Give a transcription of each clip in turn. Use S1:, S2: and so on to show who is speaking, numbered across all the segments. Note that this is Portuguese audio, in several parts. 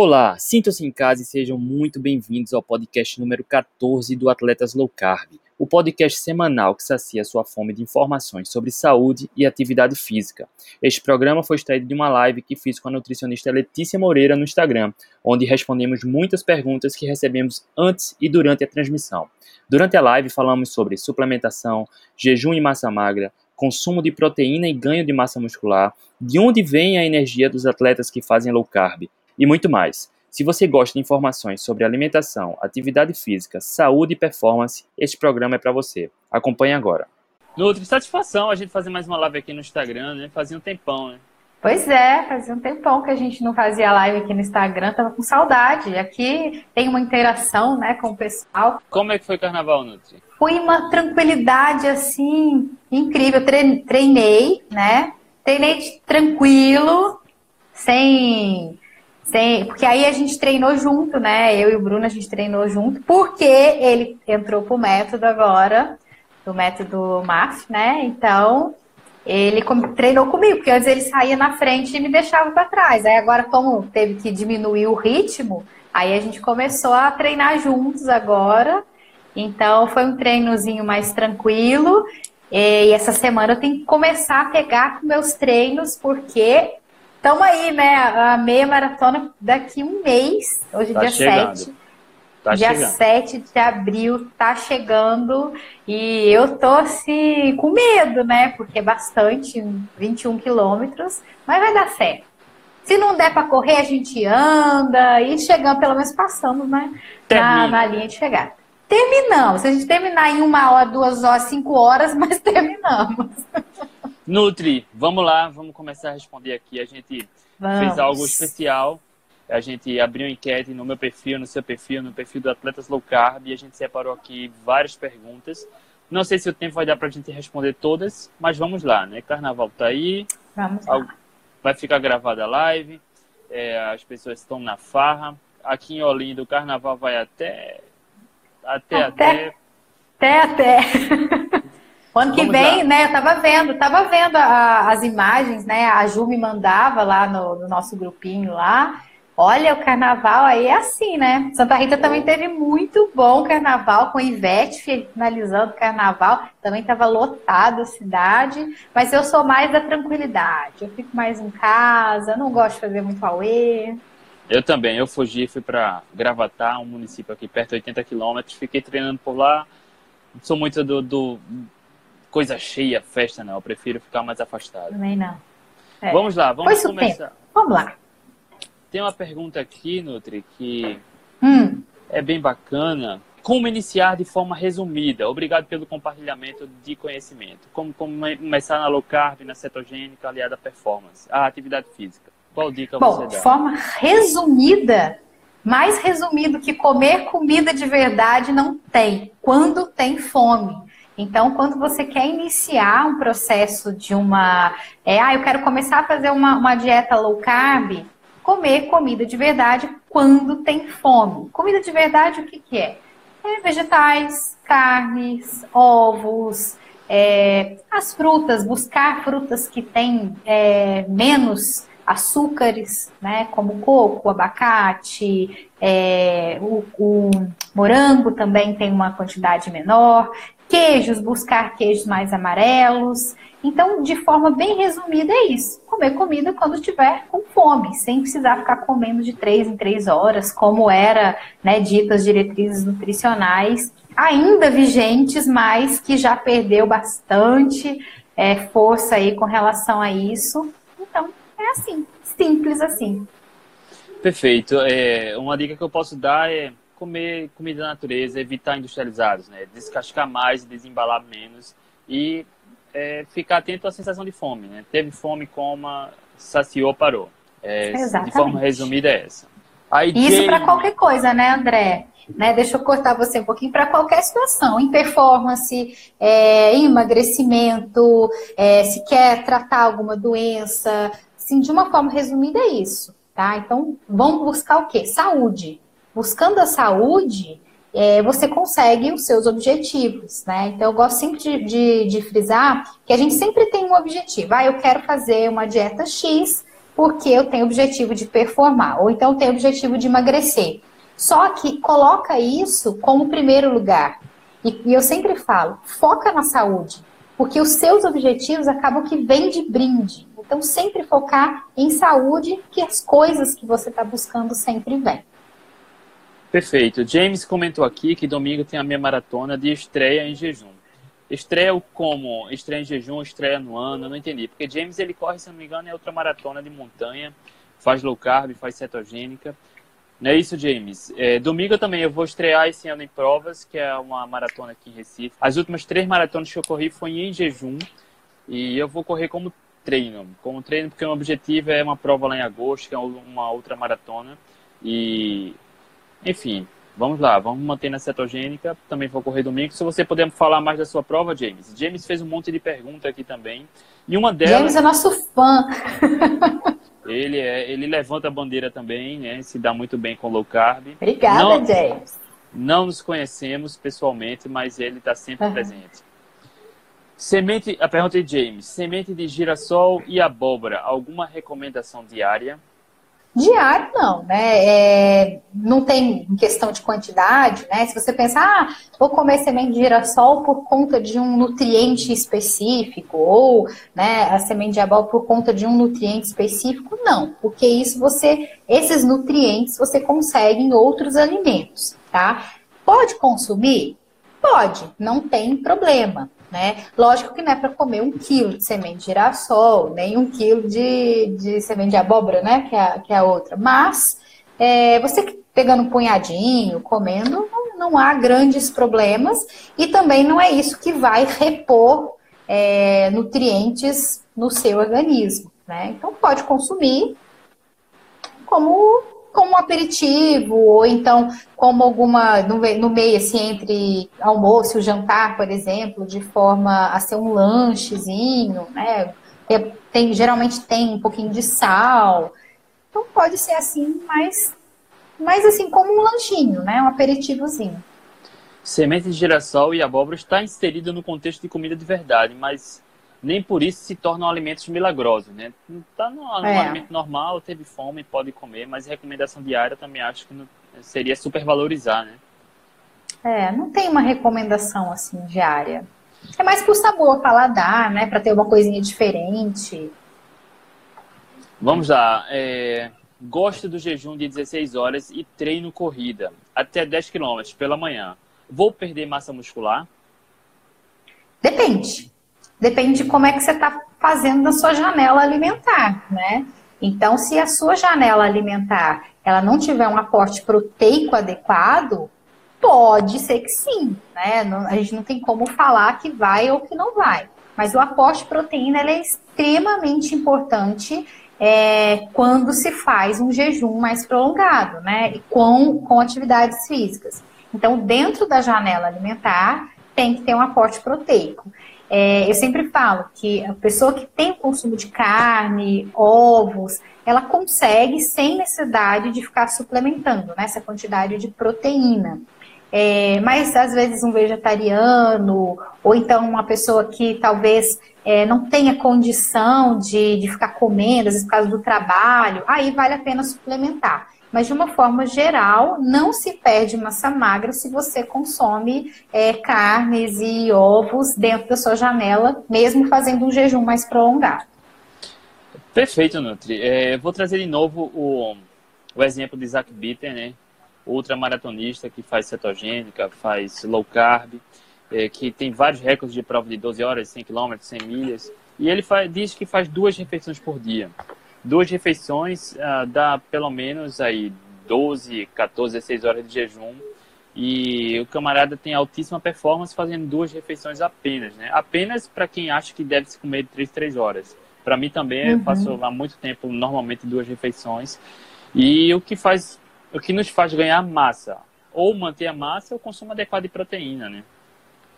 S1: Olá, sintam-se em casa e sejam muito bem-vindos ao podcast número 14 do Atletas Low Carb, o podcast semanal que sacia sua fome de informações sobre saúde e atividade física. Este programa foi extraído de uma live que fiz com a nutricionista Letícia Moreira no Instagram, onde respondemos muitas perguntas que recebemos antes e durante a transmissão. Durante a live falamos sobre suplementação, jejum e massa magra, consumo de proteína e ganho de massa muscular, de onde vem a energia dos atletas que fazem low carb, e muito mais. Se você gosta de informações sobre alimentação, atividade física, saúde e performance, este programa é para você. Acompanhe agora. Nutri, satisfação a gente fazer mais uma live aqui no Instagram, né? Fazia um tempão, né?
S2: Pois é, fazia um tempão que a gente não fazia live aqui no Instagram, tava com saudade. Aqui tem uma interação, né, com o pessoal.
S1: Como é que foi o carnaval, Nutri?
S2: Foi uma tranquilidade, assim, incrível. Treinei, né? Treinei tranquilo, sem Sim, porque aí a gente treinou junto, né? Eu e o Bruno a gente treinou junto, porque ele entrou pro método agora, do método MAF, né? Então, ele treinou comigo, porque antes ele saía na frente e me deixava para trás. Aí agora, como teve que diminuir o ritmo, aí a gente começou a treinar juntos agora. Então, foi um treinozinho mais tranquilo. E essa semana eu tenho que começar a pegar com meus treinos, porque Estamos aí, né? A meia maratona daqui um mês. Hoje, tá dia chegando. 7. Tá dia chegando. 7 de abril tá chegando e eu tô assim com medo, né? Porque é bastante, 21 quilômetros, mas vai dar certo. Se não der para correr, a gente anda e chegando, pelo menos passamos, né? Na, na, linha de chegar. Terminamos. Se a gente terminar em uma hora, duas horas, cinco horas, mas terminamos.
S1: Nutri, vamos lá, vamos começar a responder aqui. A gente vamos. fez algo especial. A gente abriu uma enquete no meu perfil, no seu perfil, no perfil do Atletas Low Carb e a gente separou aqui várias perguntas. Não sei se o tempo vai dar para a gente responder todas, mas vamos lá, né? Carnaval tá aí.
S2: Vamos lá.
S1: Vai ficar gravada a live. É, as pessoas estão na farra. Aqui em Olinda o carnaval vai até. Até,
S2: até. Até, até. até. Ano que Vamos vem, lá. né, eu tava vendo, tava vendo a, as imagens, né? A Ju me mandava lá no, no, nosso grupinho lá. Olha, o carnaval aí é assim, né? Santa Rita também teve muito bom carnaval, com Ivete finalizando o carnaval. Também estava lotado a cidade, mas eu sou mais da tranquilidade. Eu fico mais em casa, não gosto de fazer muito auê.
S1: Eu também, eu fugi, fui para Gravatar, um município aqui perto de 80 quilômetros, fiquei treinando por lá. Sou muito do, do coisa cheia, festa, não. Eu prefiro ficar mais afastado.
S2: Também não.
S1: É. Vamos lá, vamos começar.
S2: Vamos lá.
S1: Tem uma pergunta aqui, Nutri, que hum. é bem bacana. Como iniciar de forma resumida? Obrigado pelo compartilhamento de conhecimento. Como, como começar na low carb, na cetogênica, aliada à performance, a atividade física. Qual dica
S2: Bom,
S1: você dá?
S2: De forma resumida, mais resumido que comer comida de verdade não tem. Quando tem fome. Então, quando você quer iniciar um processo de uma. É, ah, eu quero começar a fazer uma, uma dieta low carb, comer comida de verdade quando tem fome. Comida de verdade, o que, que é? é vegetais, carnes, ovos, é, as frutas, buscar frutas que têm é, menos açúcares, né, como coco, abacate, é, o, o, morango também tem uma quantidade menor. Queijos, buscar queijos mais amarelos. Então, de forma bem resumida, é isso. Comer comida quando tiver com fome, sem precisar ficar comendo de três em três horas, como era né, dito as diretrizes nutricionais, ainda vigentes, mas que já perdeu bastante é, força aí com relação a isso. Então, é assim, simples assim.
S1: Perfeito. É, uma dica que eu posso dar é comer comida da natureza, evitar industrializados, né? Descascar mais, desembalar menos e é, ficar atento à sensação de fome, né? Teve fome, coma, saciou, parou. É,
S2: Exatamente.
S1: De forma resumida é essa.
S2: Aí, Isso para qualquer coisa, né, André? Né, deixa eu cortar você um pouquinho para qualquer situação, em performance, é, em emagrecimento, é, se quer tratar alguma doença, assim, de uma forma resumida é isso, tá? Então, vamos buscar o quê? Saúde buscando a saúde, é, você consegue os seus objetivos, né? Então, eu gosto sempre de, de, de, frisar que a gente sempre tem um objetivo. Ah, eu quero fazer uma dieta X porque eu tenho objetivo de performar, ou então tenho objetivo de emagrecer. Só que coloca isso como primeiro lugar. E, e eu sempre falo, foca na saúde, porque os seus objetivos acabam que vêm de brinde. Então, sempre focar em saúde, que as coisas que você está buscando sempre vêm.
S1: Perfeito. James comentou aqui que domingo tem a minha maratona de estreia em jejum. Estreia como? Estreia em jejum, estreia no ano? Eu não entendi. Porque James, ele corre, se não me engano, é outra maratona de montanha. Faz low carb, faz cetogênica. Não é isso, James? É, domingo também eu vou estrear esse ano em provas, que é uma maratona aqui em Recife. As últimas três maratonas que eu corri foi em jejum. E eu vou correr como treino. Como treino, porque o meu objetivo é uma prova lá em agosto, que é uma outra maratona. E, enfim, Vamos lá, vamos manter na cetogênica. Também vou correr domingo. Se você puder falar mais da sua prova, James. James fez um monte de perguntas aqui também. E uma delas.
S2: James é nosso fã.
S1: ele, é, ele levanta a bandeira também, né? Se dá muito bem com low carb.
S2: Obrigada, não, James.
S1: Não nos conhecemos pessoalmente, mas ele está sempre uhum. presente. Semente, a pergunta de James: semente de girassol e abóbora, alguma recomendação diária?
S2: Diário não, né? É, não tem questão de quantidade, né? Se você pensar, ah, vou comer semente de girassol por conta de um nutriente específico, ou né, a semente de abóbora por conta de um nutriente específico, não, porque isso você, esses nutrientes você consegue em outros alimentos, tá? Pode consumir? Pode, não tem problema né? Lógico que não é para comer um quilo de semente de girassol, nem um quilo de, de semente de abóbora, né? Que é, que é a outra. Mas é, você pegando um punhadinho, comendo, não, não, há grandes problemas. E também não é isso que vai repor é, nutrientes no seu organismo, né? Então pode consumir como como um aperitivo, ou então como alguma, no, meio, assim, entre almoço e jantar, por exemplo, de forma a ser um lanchezinho, né? Tem, geralmente tem um pouquinho de sal. Então pode ser assim, mas, mas assim, como um lanchinho, né? Um aperitivozinho.
S1: Semente de girassol e abóbora está inserido no contexto de comida de verdade, mas nem por isso se tornam alimentos milagrosos, né? Tá no, no é. alimento normal, teve fome, pode comer, mas recomendação diária também acho que não, seria supervalorizar, né?
S2: É, não tem uma recomendação assim diária. É mais por sabor, paladar, né? Para ter uma coisinha diferente.
S1: Vamos lá. É... Gosto do jejum de 16 horas e treino corrida até 10 km pela manhã. Vou perder massa muscular?
S2: Depende. Depende de como é que você está fazendo na sua janela alimentar, né? Então, se a sua janela alimentar ela não tiver um aporte proteico adequado, pode ser que sim, né? a gente não tem como falar que vai ou que não vai. Mas o aporte de proteína é extremamente importante é, quando se faz um jejum mais prolongado, né? E com, com atividades físicas. Então, dentro da janela alimentar, tem que ter um aporte proteico. É, eu sempre falo que a pessoa que tem consumo de carne, ovos, ela consegue sem necessidade de ficar suplementando né, essa quantidade de proteína. É, mas às vezes um vegetariano, ou então uma pessoa que talvez é, não tenha condição de, de ficar comendo, às vezes por causa do trabalho, aí vale a pena suplementar. Mas de uma forma geral, não se perde massa magra se você consome é, carnes e ovos dentro da sua janela, mesmo fazendo um jejum mais prolongado.
S1: Perfeito, Nutri. É, vou trazer de novo o, o exemplo de Isaac Bitter, né? ultramaratonista que faz cetogênica, faz low carb, é, que tem vários recordes de prova de 12 horas, 100 km, 100 milhas. E ele faz, diz que faz duas refeições por dia duas refeições uh, dá pelo menos aí 12, 14, 16 horas de jejum. E o camarada tem altíssima performance fazendo duas refeições apenas, né? Apenas para quem acha que deve se comer de 3, 3 horas. Para mim também, uhum. eu faço há muito tempo, normalmente, duas refeições. E o que faz, o que nos faz ganhar massa, ou manter a massa, é o consumo adequado de proteína, né?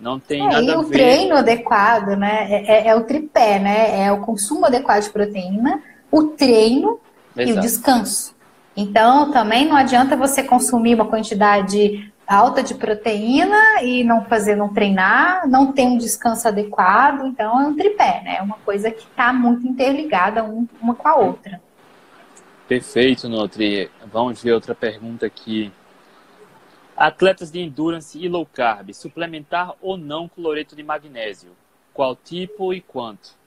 S1: Não tem é, nada
S2: a ver. E o treino adequado, né? É, é, é, o tripé, né? É o consumo adequado de proteína, o treino Exato. e o descanso. Então, também não adianta você consumir uma quantidade alta de proteína e não fazer, não treinar, não ter um descanso adequado. Então, é um tripé, né? É uma coisa que está muito interligada uma com a outra.
S1: Perfeito, Nutri. Vamos ver outra pergunta aqui. Atletas de endurance e low carb, suplementar ou não cloreto de magnésio? Qual tipo e quanto?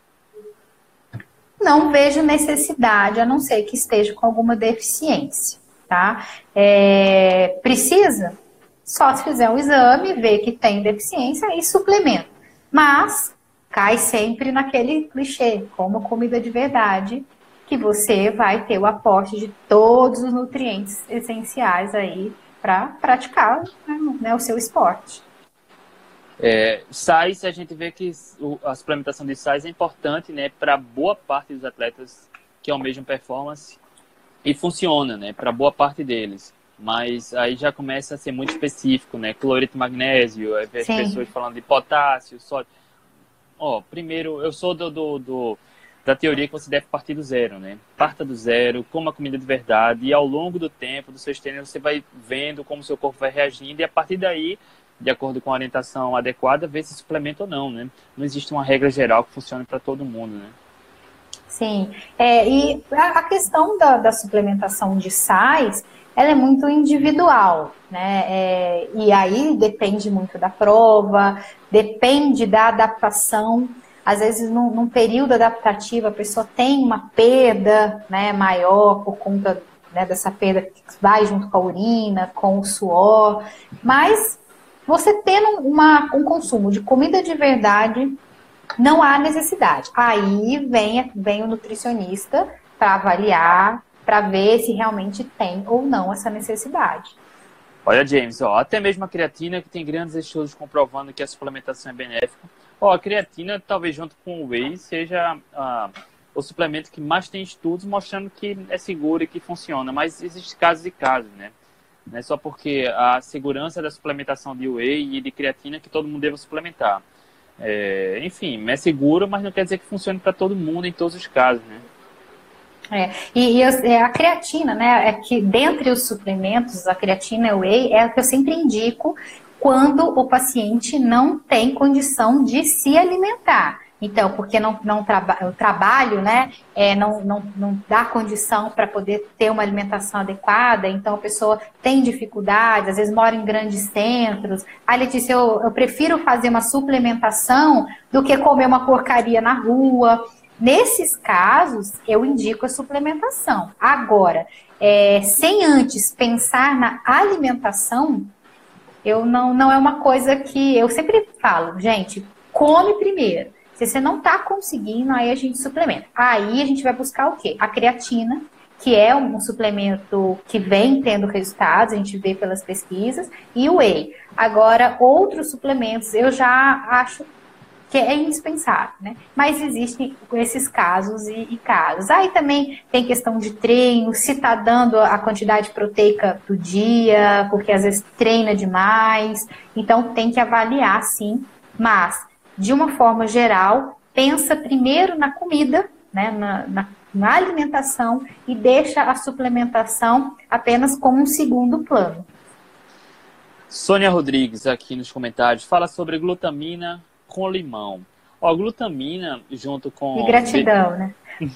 S2: Não vejo necessidade, a não ser que esteja com alguma deficiência, tá? É, precisa? Só se fizer um exame, ver que tem deficiência e suplemento. Mas cai sempre naquele clichê, como comida de verdade, que você vai ter o aporte de todos os nutrientes essenciais aí para praticar né, o seu esporte.
S1: É, sais, a gente vê que a suplementação de sais é importante né, para boa parte dos atletas que almejam performance e funciona né, para boa parte deles. Mas aí já começa a ser muito específico, né? Cloreto magnésio, as pessoas falando de potássio, sódio. Ó, primeiro, eu sou do, do, do da teoria que você deve partir do zero, né? Parta do zero, coma comida de verdade e ao longo do tempo, dos seus treinos, você vai vendo como seu corpo vai reagindo e a partir daí, de acordo com a orientação adequada, ver se suplementa ou não, né? Não existe uma regra geral que funcione para todo mundo, né?
S2: Sim, é, e a questão da, da suplementação de sais, ela é muito individual, né? É, e aí depende muito da prova, depende da adaptação às vezes, num, num, período adaptativo, a pessoa tem uma perda né, maior por conta né, dessa perda que vai junto com a urina, com o suor. Mas você tendo uma, um consumo de comida de verdade, não há necessidade. Aí vem, vem o nutricionista para avaliar, para ver se realmente tem ou não essa necessidade.
S1: Olha, James, ó, até mesmo a creatina, que tem grandes estudos comprovando que a suplementação é benéfica, Ó, a creatina, talvez junto com o whey, seja ah, o suplemento que mais tem estudos mostrando que é seguro e que funciona. Mas existe casos e casos, né? Não é só porque a segurança da suplementação de whey e de creatina que todo mundo deve suplementar. É, enfim, é seguro, mas não quer dizer que funcione para todo mundo em todos os casos, né?
S2: É, e, e a, é, a creatina, né, é que dentre os suplementos, a creatina whey é o que eu sempre indico quando o paciente não tem condição de se alimentar. Então, porque não, não traba o trabalho né, é, não, não, não dá condição para poder ter uma alimentação adequada, então a pessoa tem dificuldade, às vezes mora em grandes centros. Ah, Letícia, eu, eu prefiro fazer uma suplementação do que comer uma porcaria na rua. Nesses casos, eu indico a suplementação. Agora, é, sem antes pensar na alimentação, eu não, não é uma coisa que eu sempre falo, gente, come primeiro. Se você não está conseguindo, aí a gente suplementa. Aí a gente vai buscar o quê? A creatina, que é um suplemento que vem tendo resultados, a gente vê pelas pesquisas, e o whey. Agora, outros suplementos eu já acho que é indispensável, né? Mas existem esses casos e, e, casos. Aí também tem questão de treino, se tá dando a quantidade proteica do dia, porque às vezes treina demais. Então tem que avaliar sim, mas de uma forma geral, pensa primeiro na comida, né? Na, na, na alimentação e deixa a suplementação apenas como um segundo plano.
S1: Sônia Rodrigues aqui nos comentários fala sobre glutamina, com limão. Ó, glutamina junto com.
S2: E gratidão, né?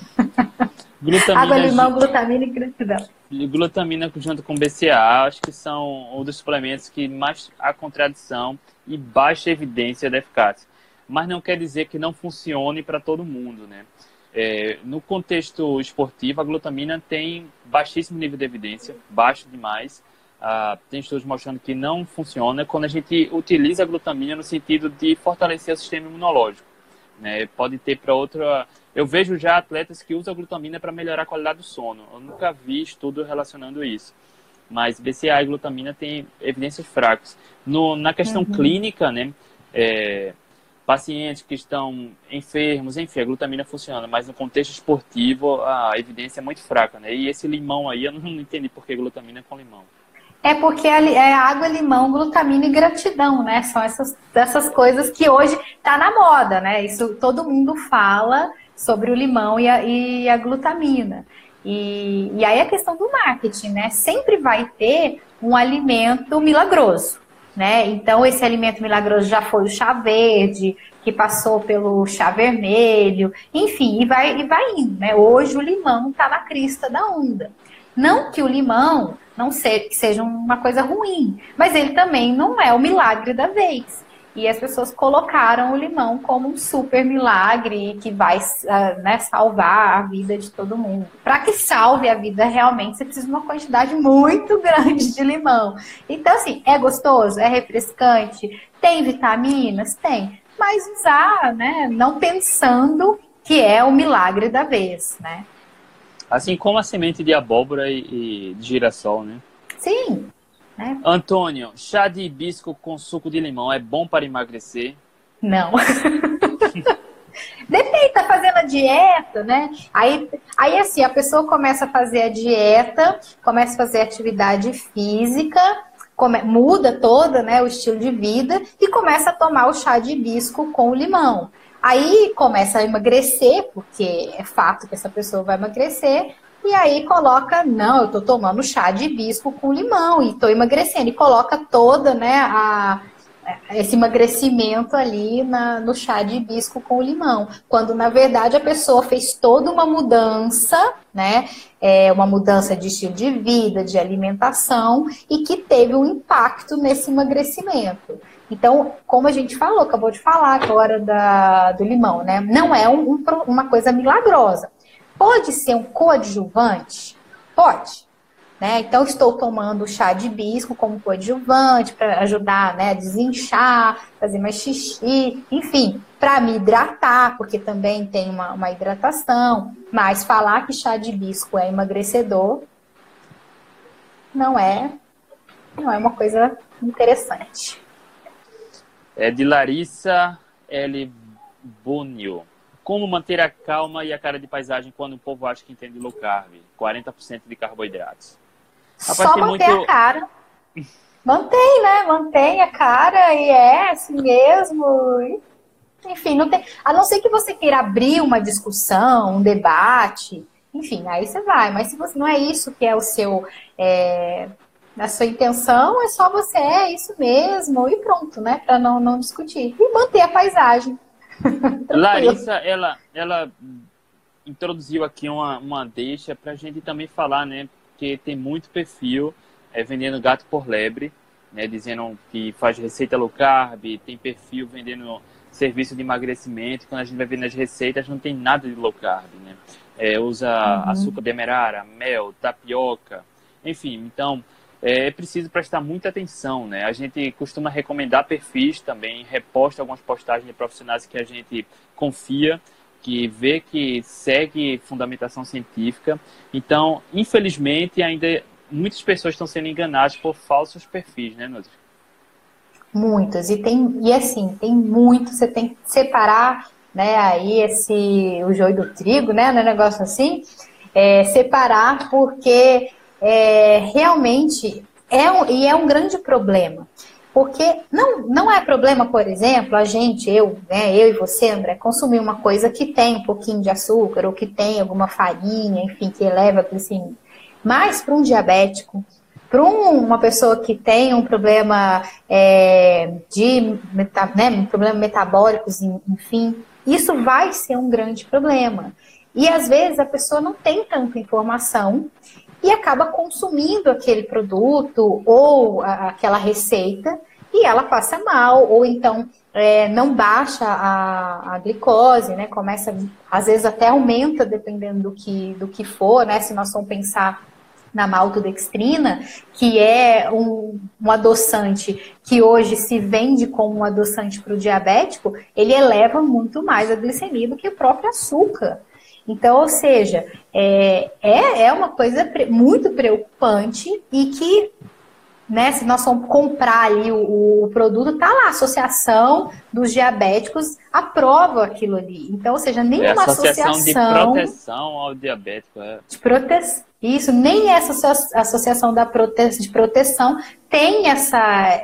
S2: glutamina, Água, limão, glutamina e gratidão.
S1: Glutamina junto com BCA, acho que são um dos suplementos que mais há contradição e baixa evidência da eficácia. Mas não quer dizer que não funcione para todo mundo, né? É, no contexto esportivo, a glutamina tem baixíssimo nível de evidência, baixo demais, ah, tem estudos mostrando que não funciona quando a gente utiliza a glutamina no sentido de fortalecer o sistema imunológico. Né? Pode ter para outra. Eu vejo já atletas que usam a glutamina para melhorar a qualidade do sono. Eu nunca vi estudo relacionando isso. Mas BCA e glutamina têm evidências fracas. No, na questão uhum. clínica, né? É, pacientes que estão enfermos, enfim, a glutamina funciona, mas no contexto esportivo a evidência é muito fraca, né? E esse limão aí, eu não entendi por que glutamina com limão.
S2: É porque é água, limão, glutamina e gratidão, né? São essas, essas coisas que hoje tá na moda, né? Isso todo mundo fala sobre o limão e a, e a glutamina. E, e aí a questão do marketing, né? Sempre vai ter um alimento milagroso. Né? Então esse alimento milagroso já foi o chá verde, que passou pelo chá vermelho, enfim, e vai, e vai indo, né? Hoje o limão está na crista da onda. Não que o limão não seja uma coisa ruim, mas ele também não é o milagre da vez. E as pessoas colocaram o limão como um super milagre que vai uh, né, salvar a vida de todo mundo. Para que salve a vida realmente, você precisa de uma quantidade muito grande de limão. Então, assim, é gostoso, é refrescante, tem vitaminas? Tem. Mas usar, né, não pensando que é o milagre da vez, né?
S1: Assim como a semente de abóbora e, e de girassol, né?
S2: Sim,
S1: né? Antônio, chá de hibisco com suco de limão é bom para emagrecer?
S2: Não. Depende, tá fazendo a dieta, né? Aí, aí, assim, a pessoa começa a fazer a dieta, começa a fazer atividade física, come, muda toda, né, o estilo de vida e começa a tomar o chá de hibisco com limão. Aí começa a emagrecer, porque é fato que essa pessoa vai emagrecer, e aí coloca, não, eu tô tomando chá de hibisco com limão e tô emagrecendo. E coloca toda, né, a, esse emagrecimento ali na, no chá de hibisco com limão. Quando, na verdade, a pessoa fez toda uma mudança, né? É, uma mudança de estilo de vida, de alimentação, e que teve um impacto nesse emagrecimento. Então, como a gente falou, acabou de falar agora da, do limão, né? Não é um, um, uma coisa milagrosa. Pode ser um coadjuvante? Pode. Né? Então, estou tomando chá de hibisco como coadjuvante para ajudar né, a desinchar, fazer mais xixi, enfim, para me hidratar, porque também tem uma, uma hidratação. Mas falar que chá de hibisco é emagrecedor não é, não é uma coisa interessante.
S1: É de Larissa L. Bunio. Como manter a calma e a cara de paisagem quando o povo acha que entende low carb? 40% de carboidratos.
S2: Rapaz, Só manter muito... a cara. Mantém, né? Mantém a cara e é assim mesmo. Enfim, não tem. A não ser que você queira abrir uma discussão, um debate, enfim, aí você vai. Mas se você não é isso que é o seu. É, a sua intenção, é só você, é isso mesmo, e pronto, né? Para não, não discutir. E manter a paisagem.
S1: Larissa, ela, ela introduziu aqui uma, uma deixa para a gente também falar, né? Porque tem muito perfil é, vendendo gato por lebre, né? Dizendo que faz receita low carb, tem perfil vendendo serviço de emagrecimento. Quando a gente vai ver nas receitas, não tem nada de low carb, né? É, usa uhum. açúcar demerara, mel, tapioca, enfim. Então, é preciso prestar muita atenção, né? A gente costuma recomendar perfis também, reposta algumas postagens de profissionais que a gente confia, que vê que segue fundamentação científica. Então, infelizmente, ainda muitas pessoas estão sendo enganadas por falsos perfis, né, Nutri?
S2: Muitas. E tem e assim, tem muito, você tem que separar, né, aí esse o joio do trigo, né, no negócio assim, é, separar porque é, realmente é um, e é um grande problema. Porque não, não é problema, por exemplo, a gente, eu, né, eu e você, André, consumir uma coisa que tem um pouquinho de açúcar ou que tem alguma farinha, enfim, que eleva a glicemia. Mas para um diabético, para um, uma pessoa que tem um problema é, de meta, né, um problema metabólicos, enfim, isso vai ser um grande problema. E às vezes a pessoa não tem tanta informação e acaba consumindo aquele produto ou a, aquela receita e ela passa mal, ou então é, não baixa a, a, glicose, né? Começa, às vezes até aumenta, dependendo do que, do que for, né? Se nós vamos pensar na maltodextrina, que é um, um adoçante que hoje se vende como um adoçante para o diabético, ele eleva muito mais a glicemia do que o próprio açúcar. Então, ou seja, é, é, é uma coisa muito preocupante e que, né, se nós vamos comprar ali o, o produto, tá lá, a Associação dos Diabéticos aprova aquilo ali. Então, ou seja, nem é associação...
S1: associação de proteção ao diabético. É.
S2: De proteção. Isso, nem essa associação da prote... de proteção tem essa,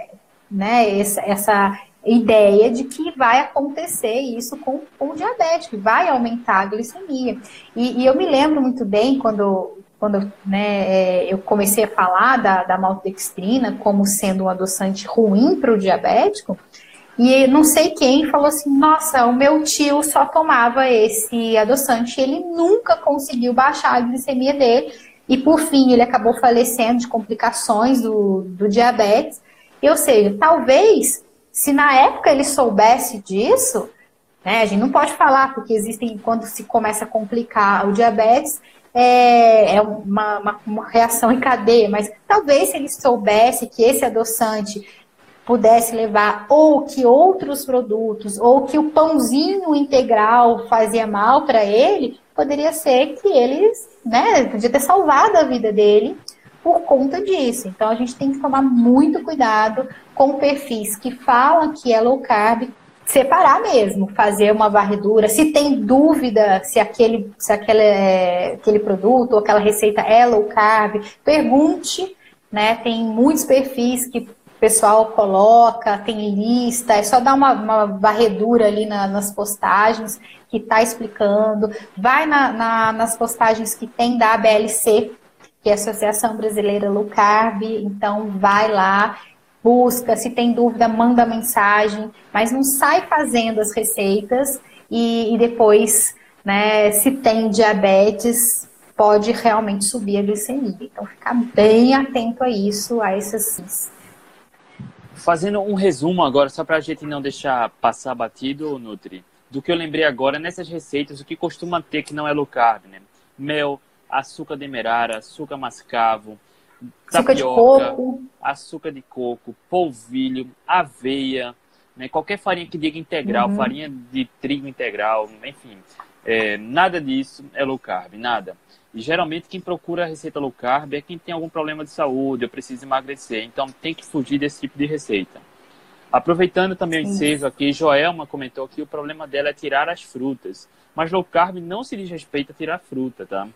S2: né, essa, essa ideia de que vai acontecer isso com, o que vai aumentar a glicemia. E, e, eu me lembro muito bem quando quando né, é, eu comecei a falar da, da maltodextrina como sendo um adoçante ruim para o diabético, e não sei quem falou assim: nossa, o meu tio só tomava esse adoçante ele nunca conseguiu baixar a glicemia dele. E por fim, ele acabou falecendo de complicações do, do diabetes. Ou seja, talvez, se na época ele soubesse disso, né, a gente não pode falar, porque existem, quando se começa a complicar o diabetes, é, é uma, uma, uma reação em cadeia, mas talvez se ele soubesse que esse adoçante pudesse levar ou que outros produtos ou que o pãozinho integral fazia mal para ele, poderia ser que eles, né, podia ter salvado a vida dele por conta disso. Então a gente tem que tomar muito cuidado com perfis que falam que é low carb, separar mesmo, fazer uma varredura. Se tem dúvida se aquele, se aquele, aquele produto ou aquela receita é low carb, pergunte. Né? Tem muitos perfis que pessoal coloca, tem lista, é só dar uma, uma varredura ali na, nas postagens que está explicando. Vai na, na, nas postagens que tem da ABLC, que é a Associação Brasileira Low Carb, então vai lá, busca, se tem dúvida, manda mensagem, mas não sai fazendo as receitas e, e depois, né, se tem diabetes, pode realmente subir a glicemia. Então, ficar bem atento a isso, a essas
S1: Fazendo um resumo agora, só para a gente não deixar passar batido, Nutri, do que eu lembrei agora nessas receitas, o que costuma ter que não é low carb, né? Mel, açúcar demerara, açúcar mascavo, açúcar tapioca, de coco. açúcar de coco, polvilho, aveia, né? qualquer farinha que diga integral, uhum. farinha de trigo integral, enfim, é, nada disso é low carb, nada. E geralmente quem procura a receita low carb é quem tem algum problema de saúde ou precisa emagrecer. Então tem que fugir desse tipo de receita. Aproveitando também o ensejo aqui, Joelma comentou que o problema dela é tirar as frutas. Mas low carb não se diz respeito a tirar fruta, tá?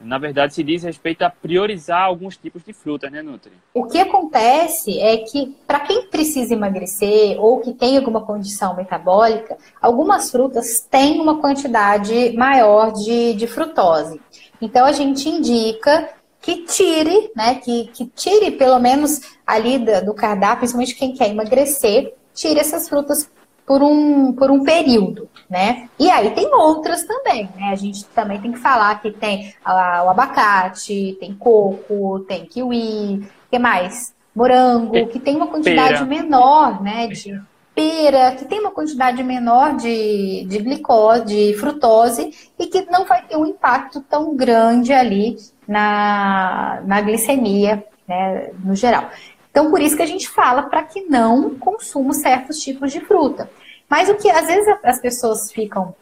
S1: Na verdade, se diz respeito a priorizar alguns tipos de frutas, né, Nutri?
S2: O que acontece é que, para quem precisa emagrecer ou que tem alguma condição metabólica, algumas frutas têm uma quantidade maior de, de frutose. Então a gente indica que tire, né? Que, que tire pelo menos ali do, do cardápio, principalmente quem quer emagrecer, tire essas frutas por um, por um período, né? E aí tem outras também, né? A gente também tem que falar que tem ah, o abacate, tem coco, tem kiwi, que mais? Morango, que tem uma quantidade Pera. menor, né? De, pera, que tem uma quantidade menor de, de glicose, de frutose, e que não vai ter um impacto tão grande ali na, na glicemia, né, no geral. Então, por isso que a gente fala para que não consuma certos tipos de fruta. Mas o que às vezes as pessoas ficam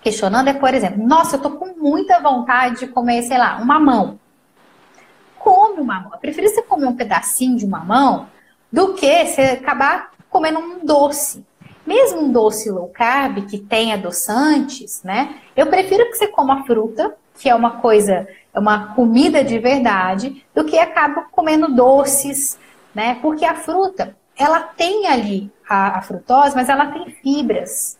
S2: questionando é, por exemplo, nossa, eu tô com muita vontade de comer, sei lá, um mamão. Come um mamão. Eu prefiro você comer um pedacinho de um mamão do que você acabar comendo um doce. Mesmo um doce low carb que tem adoçantes, né? Eu prefiro que você coma fruta, que é uma coisa, é uma comida de verdade, do que acaba comendo doces, né? Porque a fruta, ela tem ali a, a frutose, mas ela tem fibras.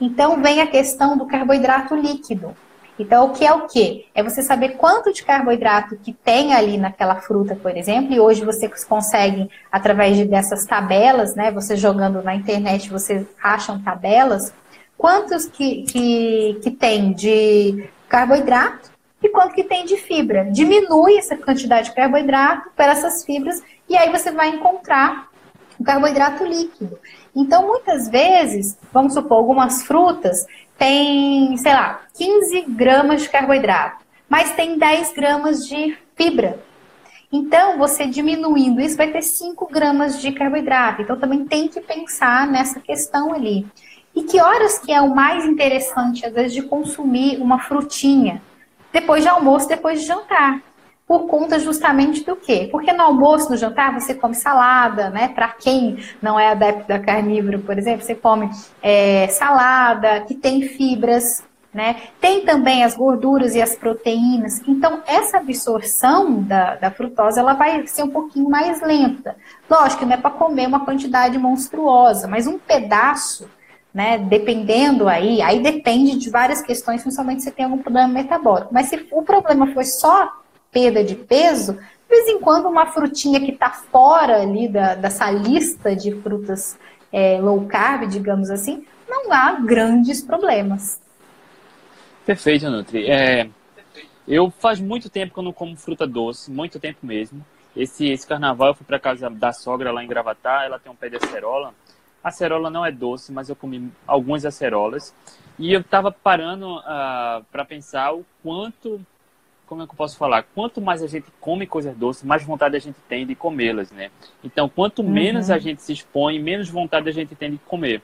S2: Então vem a questão do carboidrato líquido. Então, o que é o que? É você saber quanto de carboidrato que tem ali naquela fruta, por exemplo, e hoje você consegue, através de, dessas tabelas, né? Você jogando na internet, você acham tabelas, quantos que, que, que tem de carboidrato e quanto que tem de fibra. Diminui essa quantidade de carboidrato para essas fibras e aí você vai encontrar o carboidrato líquido. Então, muitas vezes, vamos supor, algumas frutas tem, sei lá, 15 gramas de carboidrato, mas tem 10 gramas de fibra. Então, você diminuindo isso, vai ter 5 gramas de carboidrato. Então, também tem que pensar nessa questão ali. E que horas que é o mais interessante, às vezes, de consumir uma frutinha? Depois de almoço, depois de jantar por conta justamente do quê? Porque no almoço, no jantar, você come salada, né? Para quem não é adepto da carnívoro, por exemplo, você come é, salada que tem fibras, né? Tem também as gorduras e as proteínas. Então, essa absorção da, da frutose, ela vai ser um pouquinho mais lenta. Lógico não é para comer uma quantidade monstruosa, mas um pedaço, né? Dependendo aí, aí depende de várias questões, principalmente se tem algum problema metabólico. Mas se o problema foi só perda de peso, de vez em quando uma frutinha que está fora ali da, dessa lista de frutas é, low carb, digamos assim, não há grandes problemas.
S1: Perfeito, Nutri. É, eu faz muito tempo que eu não como fruta doce, muito tempo mesmo. Esse, esse carnaval eu fui para casa da sogra lá em Gravatá, ela tem um pé de acerola. A acerola não é doce, mas eu comi algumas acerolas. E eu estava parando uh, ah, para pensar o quanto, como é que eu posso falar? Quanto mais a gente come coisas doces, mais vontade a gente tem de comê-las, né? Então, quanto uhum. menos a gente se expõe, menos vontade a gente tem de comer.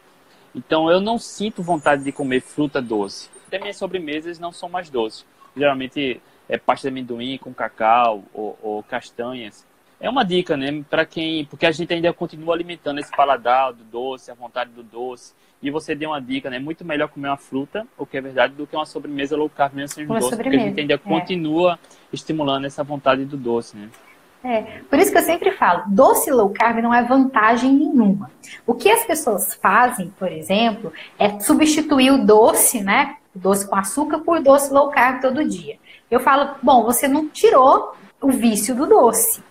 S1: Então, eu não sinto vontade de comer fruta doce. Até minhas sobremesas não são mais doces. Geralmente é pasta de amendoim com cacau ou, ou castanhas. É uma dica, né, para quem, porque a gente ainda continua alimentando esse paladar do doce, a vontade do doce. E você deu uma dica, né? Muito melhor comer uma fruta, o que é verdade, do que uma sobremesa low carb, mesmo sendo doce, sobremesa. porque a gente ainda é. continua estimulando essa vontade do doce, né?
S2: É, por isso que eu sempre falo, doce low carb não é vantagem nenhuma. O que as pessoas fazem, por exemplo, é substituir o doce, né? O doce com açúcar por doce low carb todo dia. Eu falo, bom, você não tirou o vício do doce.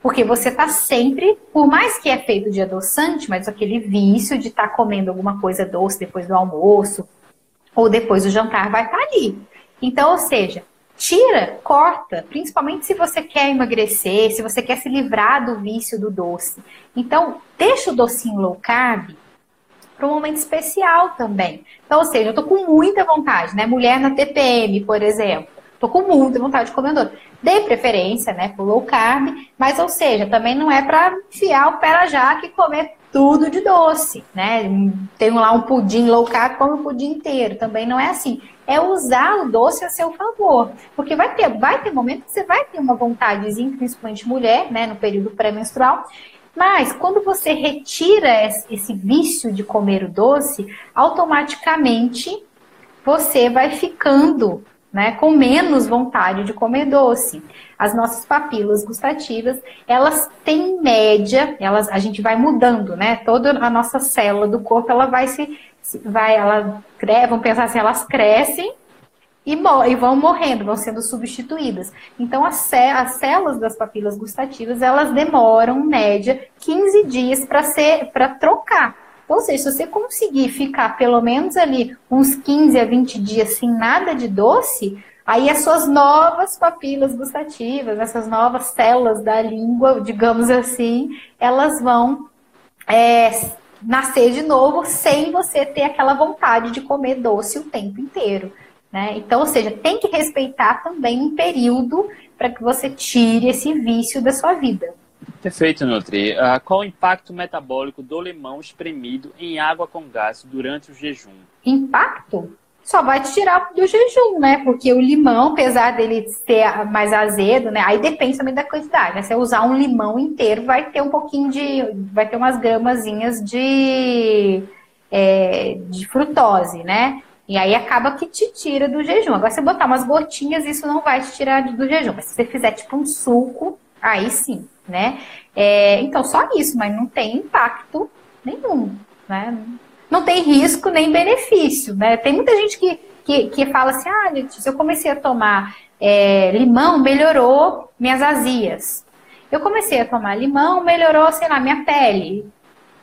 S2: Porque você está sempre, por mais que é feito de adoçante, mas aquele vício de estar tá comendo alguma coisa doce depois do almoço ou depois do jantar vai estar tá ali. Então, ou seja, tira, corta, principalmente se você quer emagrecer, se você quer se livrar do vício do doce. Então, deixa o docinho low carb para um momento especial também. Então, ou seja, eu tô com muita vontade, né? Mulher na TPM, por exemplo. Tô com muita vontade de comer doce. Dê preferência, né, pro low carb, mas ou seja, também não é para enfiar o pé na jaca e comer tudo de doce, né? Tem lá um pudim low carb, come o pudim inteiro. Também não é assim. É usar o doce a seu favor. Porque vai ter, vai ter momento que você vai ter uma vontadezinha, principalmente mulher, né, no período pré-menstrual. Mas quando você retira esse vício de comer o doce, automaticamente você vai ficando né, com menos vontade de comer doce. As nossas papilas gustativas, elas têm média, elas, a gente vai mudando, né? Toda a nossa célula do corpo, ela vai se, vai, ela, vamos pensar assim, elas crescem e, e vão morrendo, vão sendo substituídas. Então, as, as células das papilas gustativas, elas demoram, média, 15 dias para trocar ou seja, se você conseguir ficar pelo menos ali uns 15 a 20 dias sem nada de doce, aí as suas novas papilas gustativas, essas novas células da língua, digamos assim, elas vão é, nascer de novo sem você ter aquela vontade de comer doce o tempo inteiro. Né? Então, ou seja, tem que respeitar também um período para que você tire esse vício da sua vida.
S1: Perfeito, Nutri. Uh, qual o impacto metabólico do limão espremido em água com gás durante o jejum?
S2: Impacto? Só vai te tirar do jejum, né? Porque o limão, apesar dele ser mais azedo, né? Aí depende também da quantidade. Né? Se você usar um limão inteiro, vai ter um pouquinho de. Vai ter umas gramazinhas de, é, de frutose, né? E aí acaba que te tira do jejum. Agora, se botar umas gotinhas, isso não vai te tirar do jejum. Mas se você fizer tipo um suco, aí sim né? É, então, só isso, mas não tem impacto nenhum, né? Não tem risco nem benefício, né? Tem muita gente que, que, que fala assim, ah, se eu comecei a tomar é, limão, melhorou minhas azias. Eu comecei a tomar limão, melhorou, sei lá, minha pele.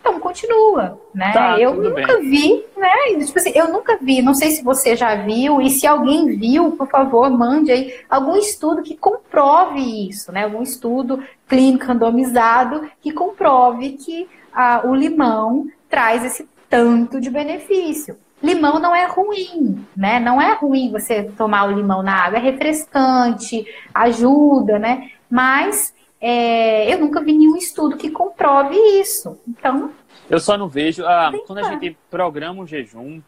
S2: Então continua, né? Tá, eu nunca bem. vi, né? Tipo assim, eu nunca vi, não sei se você já viu, e se alguém viu, por favor, mande aí algum estudo que comprove isso, né? Algum estudo clínico randomizado que comprove que ah, o limão traz esse tanto de benefício. Limão não é ruim, né? Não é ruim você tomar o limão na água, é refrescante, ajuda, né? Mas é, eu nunca vi nenhum estudo que comprove isso. Então.
S1: Eu só não vejo. Ah, quando a gente programa um jejum,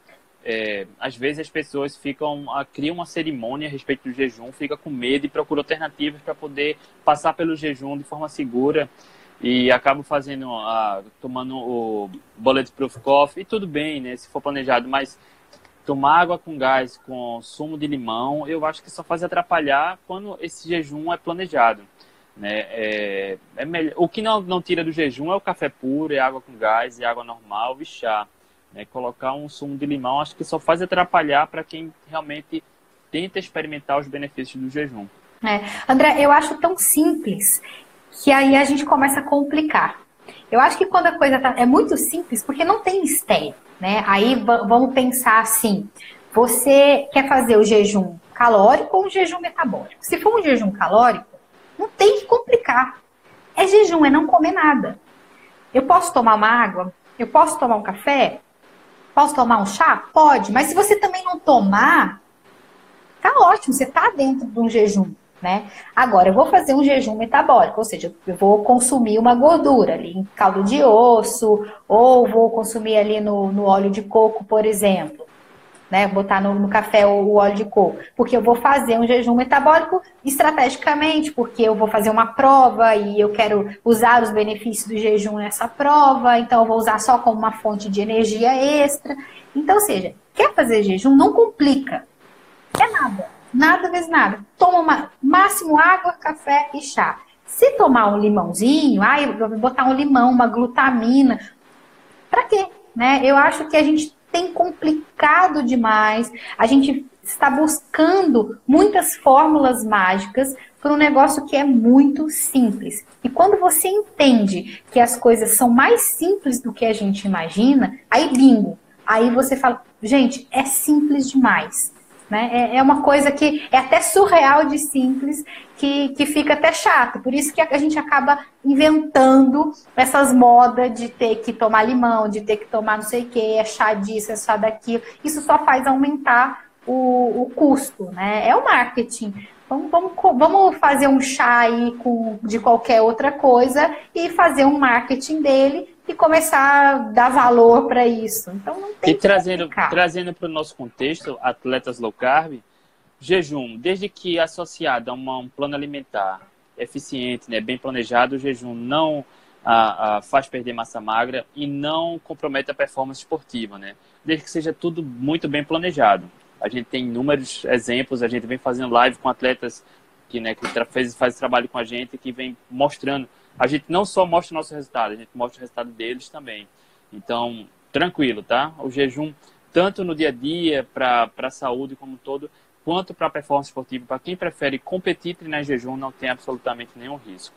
S1: é, às vezes as pessoas ficam a, criam uma cerimônia a respeito do jejum, fica com medo e procura alternativas para poder passar pelo jejum de forma segura e acabam fazendo a, tomando o bulletproof coffee e tudo bem, né, se for planejado, mas tomar água com gás com sumo de limão, eu acho que só faz atrapalhar quando esse jejum é planejado. Né? É, é melhor, o que não, não tira do jejum é o café puro, é água com gás, é água normal e chá. Né? Colocar um sumo de limão acho que só faz atrapalhar para quem realmente tenta experimentar os benefícios do jejum.
S2: É. André, eu acho tão simples que aí a gente começa a complicar. Eu acho que quando a coisa tá, é muito simples, porque não tem mistério, né? Aí vamos pensar assim: você quer fazer o jejum calórico ou um jejum metabólico? Se for um jejum calórico, não tem que complicar. É jejum, é não comer nada. Eu posso tomar uma água? Eu posso tomar um café? Posso tomar um chá? Pode, mas se você também não tomar, tá ótimo, você tá dentro de um jejum né? Agora, eu vou fazer um jejum metabólico, ou seja, eu vou consumir uma gordura ali em caldo de osso, ou vou consumir ali no, no óleo de coco, por exemplo. Né, botar no, no, café o, o óleo de coco, porque eu vou fazer um jejum metabólico estrategicamente, porque eu vou fazer uma prova e eu quero usar os benefícios do jejum nessa prova, então eu vou usar só como uma fonte de energia extra. Então, ou seja, quer fazer jejum, não complica. É nada nada vezes nada. Toma uma, máximo água, café e chá. Se tomar um limãozinho, ai, eu vou botar um limão, uma glutamina, para quê? Né? Eu acho que a gente tem complicado demais, a gente está buscando muitas fórmulas mágicas para um negócio que é muito simples. E quando você entende que as coisas são mais simples do que a gente imagina, aí bingo. Aí você fala, gente, é simples demais. Né? É, é uma coisa que é até surreal de simples, que, que fica até chato. Por isso que a gente acaba inventando essas modas de ter que tomar limão, de ter que tomar não sei o que, é chá disso, é chá daquilo. Isso só faz aumentar o, o custo, né? É o marketing. Vamos, vamos, vamos fazer um chá aí com, de qualquer outra coisa e fazer um marketing dele e começar a dar valor para isso. Então não tem
S1: E trazendo trazendo para o nosso contexto, atletas low carb, jejum, desde que associado a uma, um plano alimentar eficiente, né, bem planejado, o jejum não a, a, faz perder massa magra e não compromete a performance esportiva, né? Desde que seja tudo muito bem planejado. A gente tem inúmeros exemplos, a gente vem fazendo live com atletas que, né, que faz, faz trabalho com a gente, que vem mostrando a gente não só mostra o nosso resultado, a gente mostra o resultado deles também. Então, tranquilo, tá? O jejum, tanto no dia a dia, para a saúde como um todo, quanto para a performance esportiva, para quem prefere competir treinar em jejum, não tem absolutamente nenhum risco.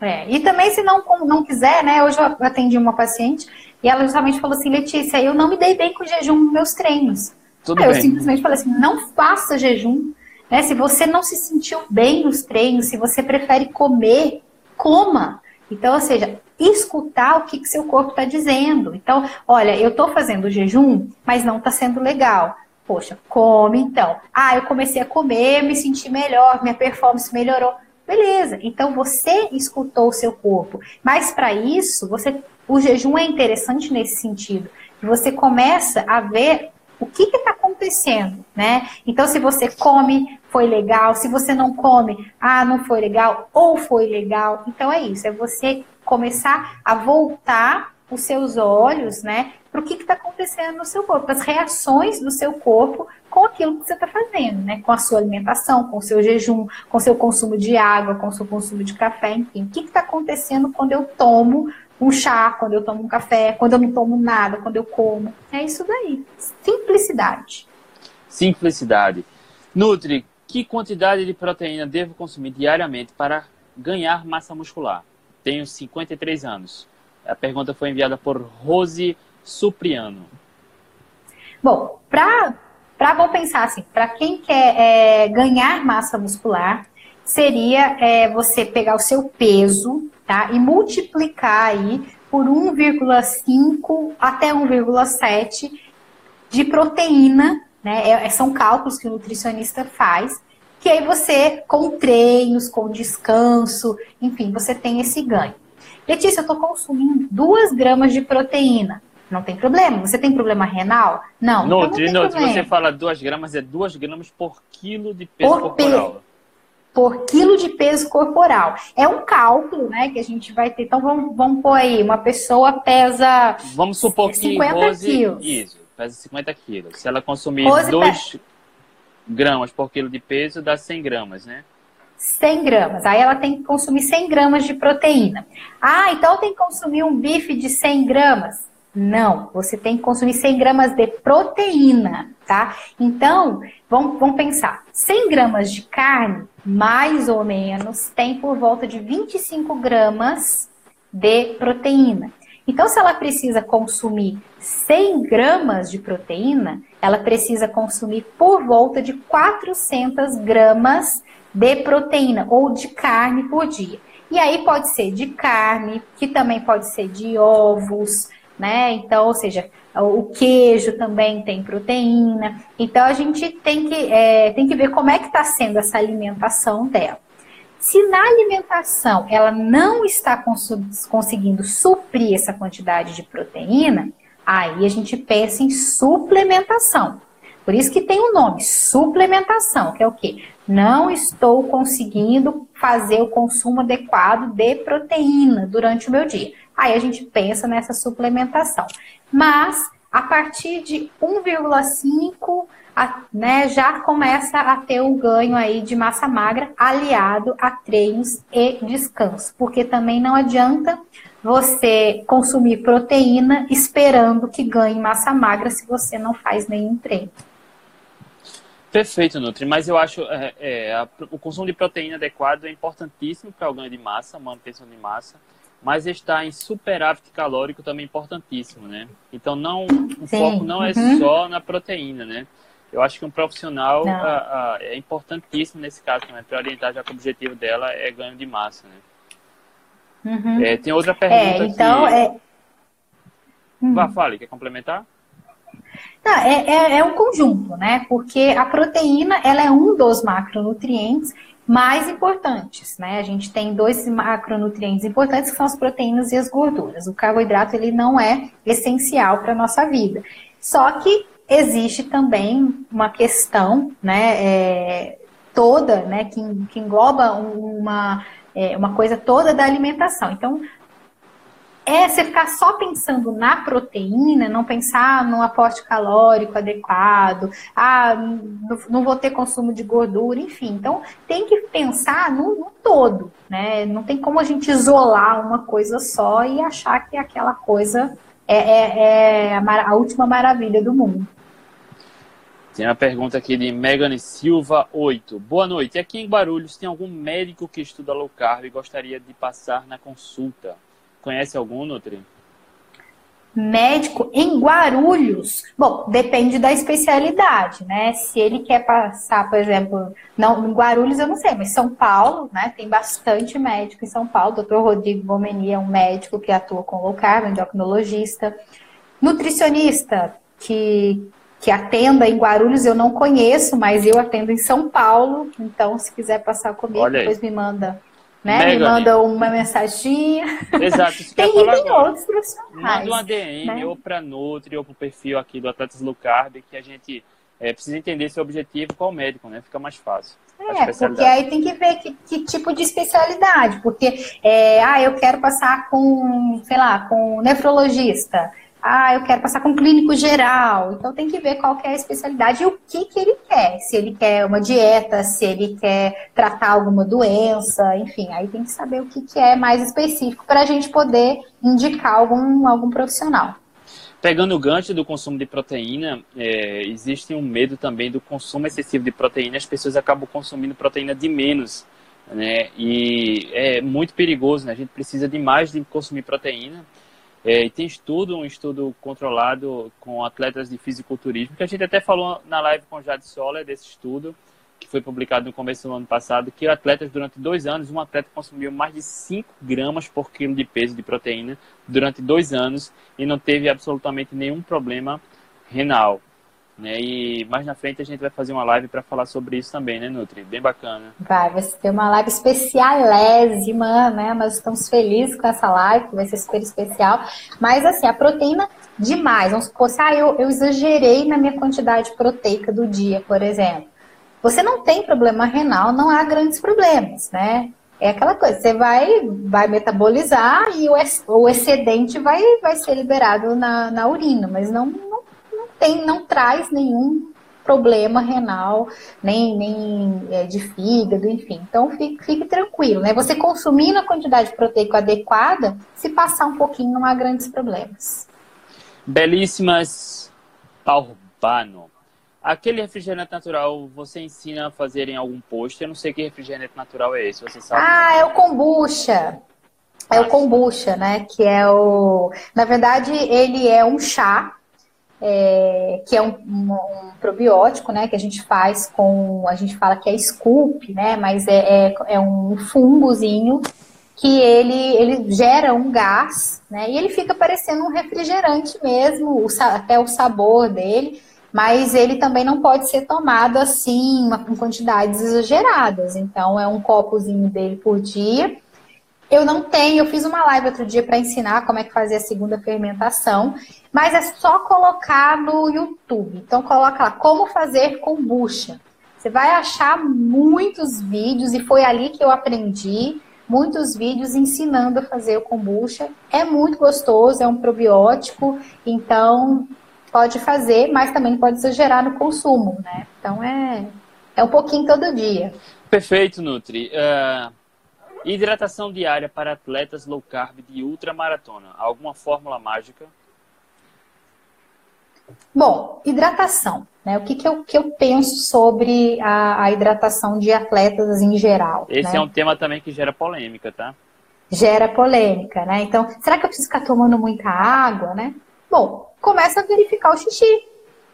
S2: É, e também, se não, não quiser, né? Hoje eu atendi uma paciente e ela justamente falou assim: Letícia, eu não me dei bem com o jejum nos meus treinos. Tudo Aí bem. Eu simplesmente falei assim: não faça jejum. Né? Se você não se sentiu bem nos treinos, se você prefere comer coma. Então, ou seja, escutar o que, que seu corpo está dizendo. Então, olha, eu estou fazendo jejum, mas não está sendo legal. Poxa, come então. Ah, eu comecei a comer, me senti melhor, minha performance melhorou. Beleza, então você escutou o seu corpo. Mas para isso, você, o jejum é interessante nesse sentido. Você começa a ver o que está acontecendo, né? Então, se você come, foi legal. Se você não come, ah, não foi legal, ou foi legal. Então, é isso. É você começar a voltar os seus olhos, né, para o que está acontecendo no seu corpo, as reações do seu corpo com aquilo que você está fazendo, né, com a sua alimentação, com o seu jejum, com o seu consumo de água, com o seu consumo de café, enfim, o que está acontecendo quando eu tomo um chá, quando eu tomo um café, quando eu não tomo nada, quando eu como. É isso daí. Simplicidade.
S1: Simplicidade. Nutri, que quantidade de proteína devo consumir diariamente para ganhar massa muscular? Tenho 53 anos. A pergunta foi enviada por Rose Supriano.
S2: Bom, para para vou pensar assim, para quem quer é, ganhar massa muscular, seria é, você pegar o seu peso, tá? E multiplicar aí por 1,5 até 1,7 de proteína, né? É, são cálculos que o nutricionista faz, que aí você, com treinos, com descanso, enfim, você tem esse ganho. Letícia, eu estou consumindo 2 gramas de proteína. Não tem problema. Você tem problema renal? Não.
S1: Nutri, então não Nutri, você fala 2 gramas, é 2 gramas por quilo de peso por corporal. Pe
S2: por quilo de peso corporal. É um cálculo, né, que a gente vai ter. Então vamos, vamos pôr aí, uma pessoa pesa
S1: Vamos supor que 50 Rose, quilos. Isso, pesa 50 quilos. Se ela consumir 2 gramas por quilo de peso, dá 100 gramas, né?
S2: 100 gramas. Aí ela tem que consumir 100 gramas de proteína. Ah, então tem que consumir um bife de 100 gramas. Não, você tem que consumir 100 gramas de proteína, tá? Então, vamos, vamos pensar: 100 gramas de carne, mais ou menos, tem por volta de 25 gramas de proteína. Então, se ela precisa consumir 100 gramas de proteína, ela precisa consumir por volta de 400 gramas de proteína ou de carne por dia. E aí pode ser de carne, que também pode ser de ovos, né? Então, ou seja, o queijo também tem proteína. Então, a gente tem que, é, tem que ver como é que está sendo essa alimentação dela. Se na alimentação ela não está conseguindo suprir essa quantidade de proteína, aí a gente pensa em suplementação. Por isso que tem o um nome, suplementação, que é o quê? Não estou conseguindo fazer o consumo adequado de proteína durante o meu dia. Aí a gente pensa nessa suplementação. Mas a partir de 1,5 né, já começa a ter um ganho aí de massa magra aliado a treinos e descanso, porque também não adianta você consumir proteína esperando que ganhe massa magra se você não faz nenhum treino.
S1: Perfeito, Nutri, mas eu acho é, é, a, o consumo de proteína adequado é importantíssimo para o ganho de massa, manutenção de massa, mas estar em superávit calórico também é importantíssimo, né? Então não, o Sim. foco não é uhum. só na proteína, né? Eu acho que um profissional a, a, é importantíssimo nesse caso também, para orientar já que o objetivo dela é ganho de massa, né? Uhum. É, tem outra pergunta
S2: é, então. É...
S1: Uhum. Vá, fale, quer complementar?
S2: Não, é, é, é, um conjunto, né? Porque a proteína ela é um dos macronutrientes mais importantes, né? A gente tem dois macronutrientes importantes que são as proteínas e as gorduras. O carboidrato ele não é essencial para nossa vida. Só que existe também uma questão, né, é, toda, né, que, que engloba uma, é, uma coisa toda da alimentação. Então, é você ficar só pensando na proteína, não pensar no aporte calórico adequado, ah, não vou ter consumo de gordura, enfim. Então, tem que pensar no, no todo, né? Não tem como a gente isolar uma coisa só e achar que aquela coisa é, é, é a, a última maravilha do mundo.
S1: Tem uma pergunta aqui de Megan Silva 8. Boa noite. Aqui em Guarulhos tem algum médico que estuda low carb e gostaria de passar na consulta? Conhece algum, Nutri?
S2: Médico em Guarulhos. Bom, depende da especialidade, né? Se ele quer passar, por exemplo, não, em Guarulhos eu não sei, mas São Paulo, né? Tem bastante médico em São Paulo. O Dr. Rodrigo Bomeni é um médico que atua com low carb, endocrinologista. Nutricionista, que que atenda em Guarulhos eu não conheço, mas eu atendo em São Paulo. Então, se quiser passar comigo, depois me manda, né? me manda uma mensagem.
S1: Exato.
S2: tem, tem outros profissionais.
S1: Manda um ADM né? ou para Nutri ou para o perfil aqui do Atletas Low Carb, que a gente é, precisa entender seu objetivo qual médico, né? Fica mais fácil.
S2: É, porque aí tem que ver que, que tipo de especialidade, porque é, ah, eu quero passar com, sei lá, com nefrologista. Ah, eu quero passar com clínico geral. Então tem que ver qual que é a especialidade e o que, que ele quer. Se ele quer uma dieta, se ele quer tratar alguma doença, enfim, aí tem que saber o que, que é mais específico para a gente poder indicar algum, algum profissional.
S1: Pegando o gancho do consumo de proteína, é, existe um medo também do consumo excessivo de proteína. As pessoas acabam consumindo proteína de menos, né? E é muito perigoso, né? A gente precisa de mais de consumir proteína é, e tem estudo, um estudo controlado com atletas de fisiculturismo, que a gente até falou na live com o Jade Soller desse estudo, que foi publicado no começo do ano passado, que atletas durante dois anos, um atleta consumiu mais de 5 gramas por quilo de peso de proteína durante dois anos e não teve absolutamente nenhum problema renal. Né? E mais na frente a gente vai fazer uma live para falar sobre isso também, né, Nutri? Bem bacana.
S2: Vai, vai ter uma live especialésima, né? Nós estamos felizes com essa live, que vai ser super especial. Mas assim, a proteína demais. Vamos supor, se ah, eu, eu exagerei na minha quantidade proteica do dia, por exemplo. Você não tem problema renal, não há grandes problemas, né? É aquela coisa, você vai, vai metabolizar e o, o excedente vai, vai ser liberado na, na urina, mas não, tem, não traz nenhum problema renal, nem, nem é, de fígado, enfim. Então fique, fique, tranquilo, né? Você consumindo a quantidade proteica adequada, se passar um pouquinho não há grandes problemas.
S1: Belíssimas Urbano. Aquele refrigerante natural você ensina a fazer em algum posto? Eu não sei que refrigerante natural é esse, você sabe?
S2: Ah, é o kombucha. É o kombucha, né? Que é o. Na verdade, ele é um chá, é... que é um, um, um, probiótico, né? Que a gente faz com. A gente fala que é scoop, né? Mas é, é, é um fungozinho que ele, ele gera um gás, né? E ele fica parecendo um refrigerante mesmo, o, até o sabor dele mas ele também não pode ser tomado assim, com quantidades exageradas. Então, é um copozinho dele por dia. Eu não tenho, eu fiz uma live outro dia para ensinar como é que fazer a segunda fermentação, mas é só colocar no YouTube. Então, coloca lá como fazer kombucha. Você vai achar muitos vídeos, e foi ali que eu aprendi muitos vídeos ensinando a fazer o kombucha. É muito gostoso, é um probiótico, então pode fazer, mas também pode exagerar no consumo, né? Então é, é um pouquinho todo dia.
S1: Perfeito, Nutri. Uh, hidratação diária para atletas low carb de ultramaratona. Alguma fórmula mágica?
S2: Bom, hidratação. Né? O que, que, eu, que eu penso sobre a, a hidratação de atletas em geral?
S1: Esse
S2: né?
S1: é um tema também que gera polêmica, tá?
S2: Gera polêmica, né? Então, será que eu preciso ficar tomando muita água, né? Bom, começa a verificar o xixi.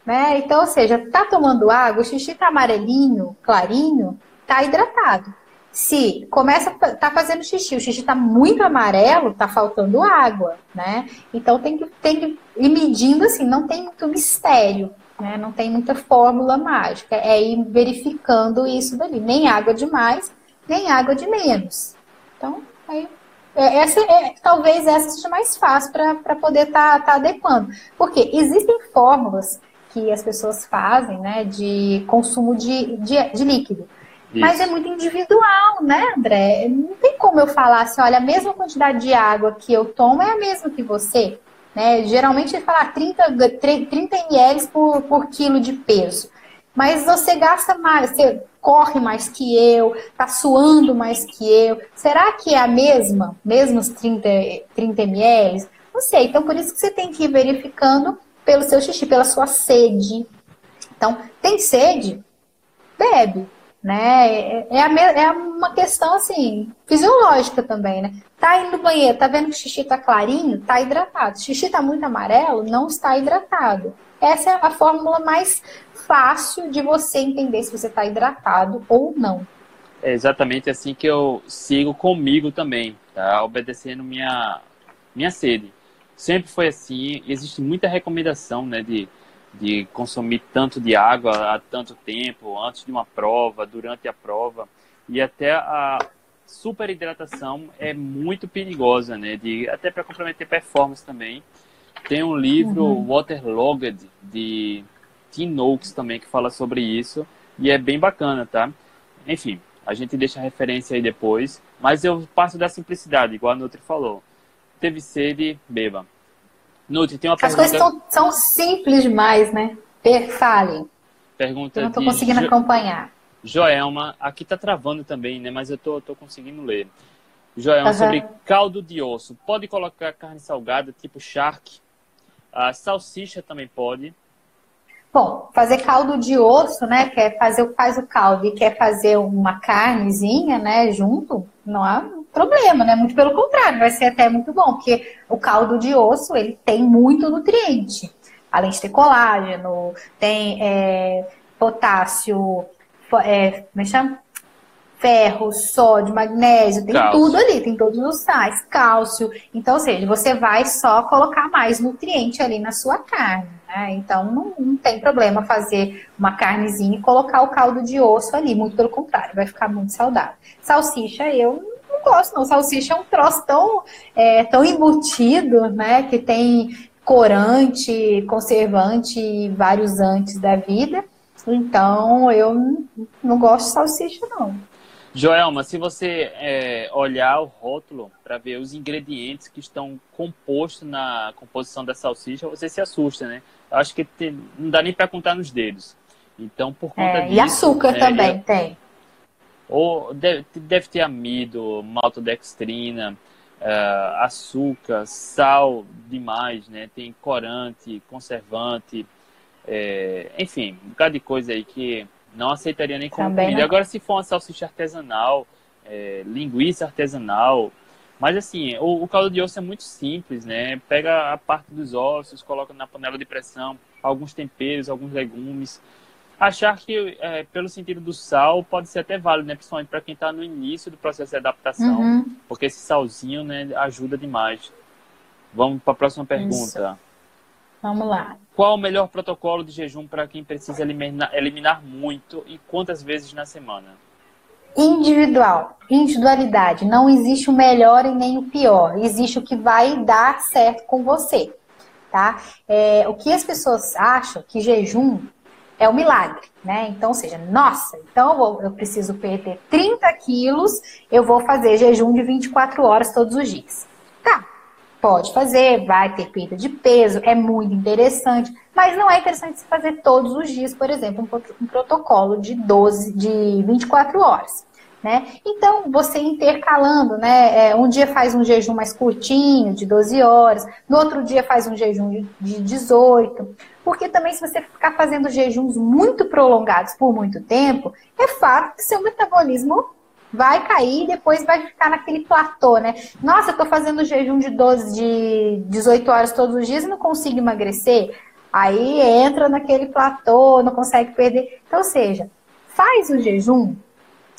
S2: Né? Então, ou seja, tá tomando água, o xixi tá amarelinho, clarinho, tá hidratado. Se começa tá fazendo xixi, o xixi tá muito amarelo, tá faltando água, né? Então tem que, tem que ir medindo assim, não tem muito mistério, né? Não tem muita fórmula mágica, é ir verificando isso dali, nem água demais, nem água de menos. Então, aí é, essa é, talvez essa seja mais fácil para poder estar tá, tá adequando. Porque existem fórmulas que as pessoas fazem, né, de consumo de, de, de líquido. Isso. Mas é muito individual, né, André? Não tem como eu falar assim, olha, a mesma quantidade de água que eu tomo é a mesma que você. Né? Geralmente ele fala 30, 30 ml por, por quilo de peso. Mas você gasta mais, você corre mais que eu, tá suando mais que eu. Será que é a mesma, mesmo os 30, 30 ml? Não sei. Então, por isso que você tem que ir verificando pelo seu xixi, pela sua sede. Então, tem sede? Bebe. Né? É, é, a, é uma questão assim, fisiológica também, né? Tá indo no banheiro, tá vendo que o xixi tá clarinho, tá hidratado. O xixi tá muito amarelo, não está hidratado. Essa é a fórmula mais fácil de você entender se você está hidratado ou não.
S1: É exatamente assim que eu sigo comigo também, tá? Obedecendo minha, minha sede. Sempre foi assim, existe muita recomendação, né, de, de consumir tanto de água há tanto tempo, antes de uma prova, durante a prova, e até a superidratação é muito perigosa, né, de, até para comprometer performance também. Tem um livro, uhum. Waterlogged, de Tim Noakes também que fala sobre isso e é bem bacana, tá? Enfim, a gente deixa a referência aí depois, mas eu passo da simplicidade, igual a Nutri falou. Teve sede, beba. Nutri, tem uma
S2: As
S1: pergunta...
S2: As coisas são, simples demais, né? Fale.
S1: Pergunta
S2: eu não estou conseguindo jo... acompanhar.
S1: Joelma, aqui tá travando também, né? Mas eu tô, tô conseguindo ler. Joelma, uhum. sobre caldo de osso. Pode colocar carne salgada, tipo charque? A salsicha também pode.
S2: Bom, fazer caldo de osso, né? Quer fazer faz o caldo e quer fazer uma carnezinha, né? Junto, não há problema, né? Muito pelo contrário, vai ser até muito bom, porque o caldo de osso ele tem muito nutriente, além de ter colágeno, tem é, potássio, é, como é que chama? ferro, sódio, magnésio, tem cálcio. tudo ali, tem todos os sais, cálcio. Então, ou seja, você vai só colocar mais nutriente ali na sua carne. Né? Então, não, não, tem problema fazer uma carnezinha e colocar o caldo de osso ali, muito pelo contrário, vai ficar muito saudável. Salsicha, eu não gosto, não. Salsicha é um troço tão, é, tão embutido, né? Que tem corante, conservante e vários antes da vida. Então, eu não gosto de salsicha, não.
S1: Joelma, se você é, olhar o rótulo para ver os ingredientes que estão compostos na composição da salsicha, você se assusta, né? Eu acho que tem, não dá nem para contar nos dedos. Então, por conta
S2: é,
S1: disso...
S2: E açúcar é, também tem.
S1: Ou deve, deve, ter amido, maltodextrina, uh, açúcar, sal demais, né? Tem corante, conservante, é, enfim, um bocado de coisa aí que não aceitaria nem como Também comida. Não. Agora, se for uma salsicha artesanal, é, linguiça artesanal, mas assim, o, o, caldo de osso é muito simples, né? Pega a parte dos ossos, coloca na panela de pressão, alguns temperos, alguns legumes. Achar que, é, pelo sentido do sal, pode ser até válido, né? Principalmente para quem está no início do processo de adaptação, uhum. porque esse salzinho, né, ajuda demais. Vamos para a próxima pergunta. Isso.
S2: Vamos lá.
S1: Qual o melhor protocolo de jejum para quem precisa eliminar, eliminar muito e quantas vezes na semana?
S2: individual, individualidade. Não existe o melhor e nem o pior. Existe o que vai dar certo com você, tá? É, o que as pessoas acham que jejum é um milagre, né? Então, ou seja, nossa, então eu preciso perder 30 quilos, eu vou fazer jejum de 24 horas todos os dias. Tá, Pode fazer, vai ter perda de peso, é muito interessante, mas não é interessante se fazer todos os dias, por exemplo, um, protocolo de 12, de 24 horas. Né? Então, você intercalando, né? É, um dia faz um jejum mais curtinho, de 12 horas, no outro dia faz um jejum de 18. Porque também, se você ficar fazendo jejuns muito prolongados por muito tempo, é fato que seu metabolismo vai cair e depois vai ficar naquele platô, né? Nossa, eu tô fazendo jejum de 12, de 18 horas todos os dias e não consigo emagrecer. Aí entra naquele platô, não consegue perder. Então, ou seja, faz o jejum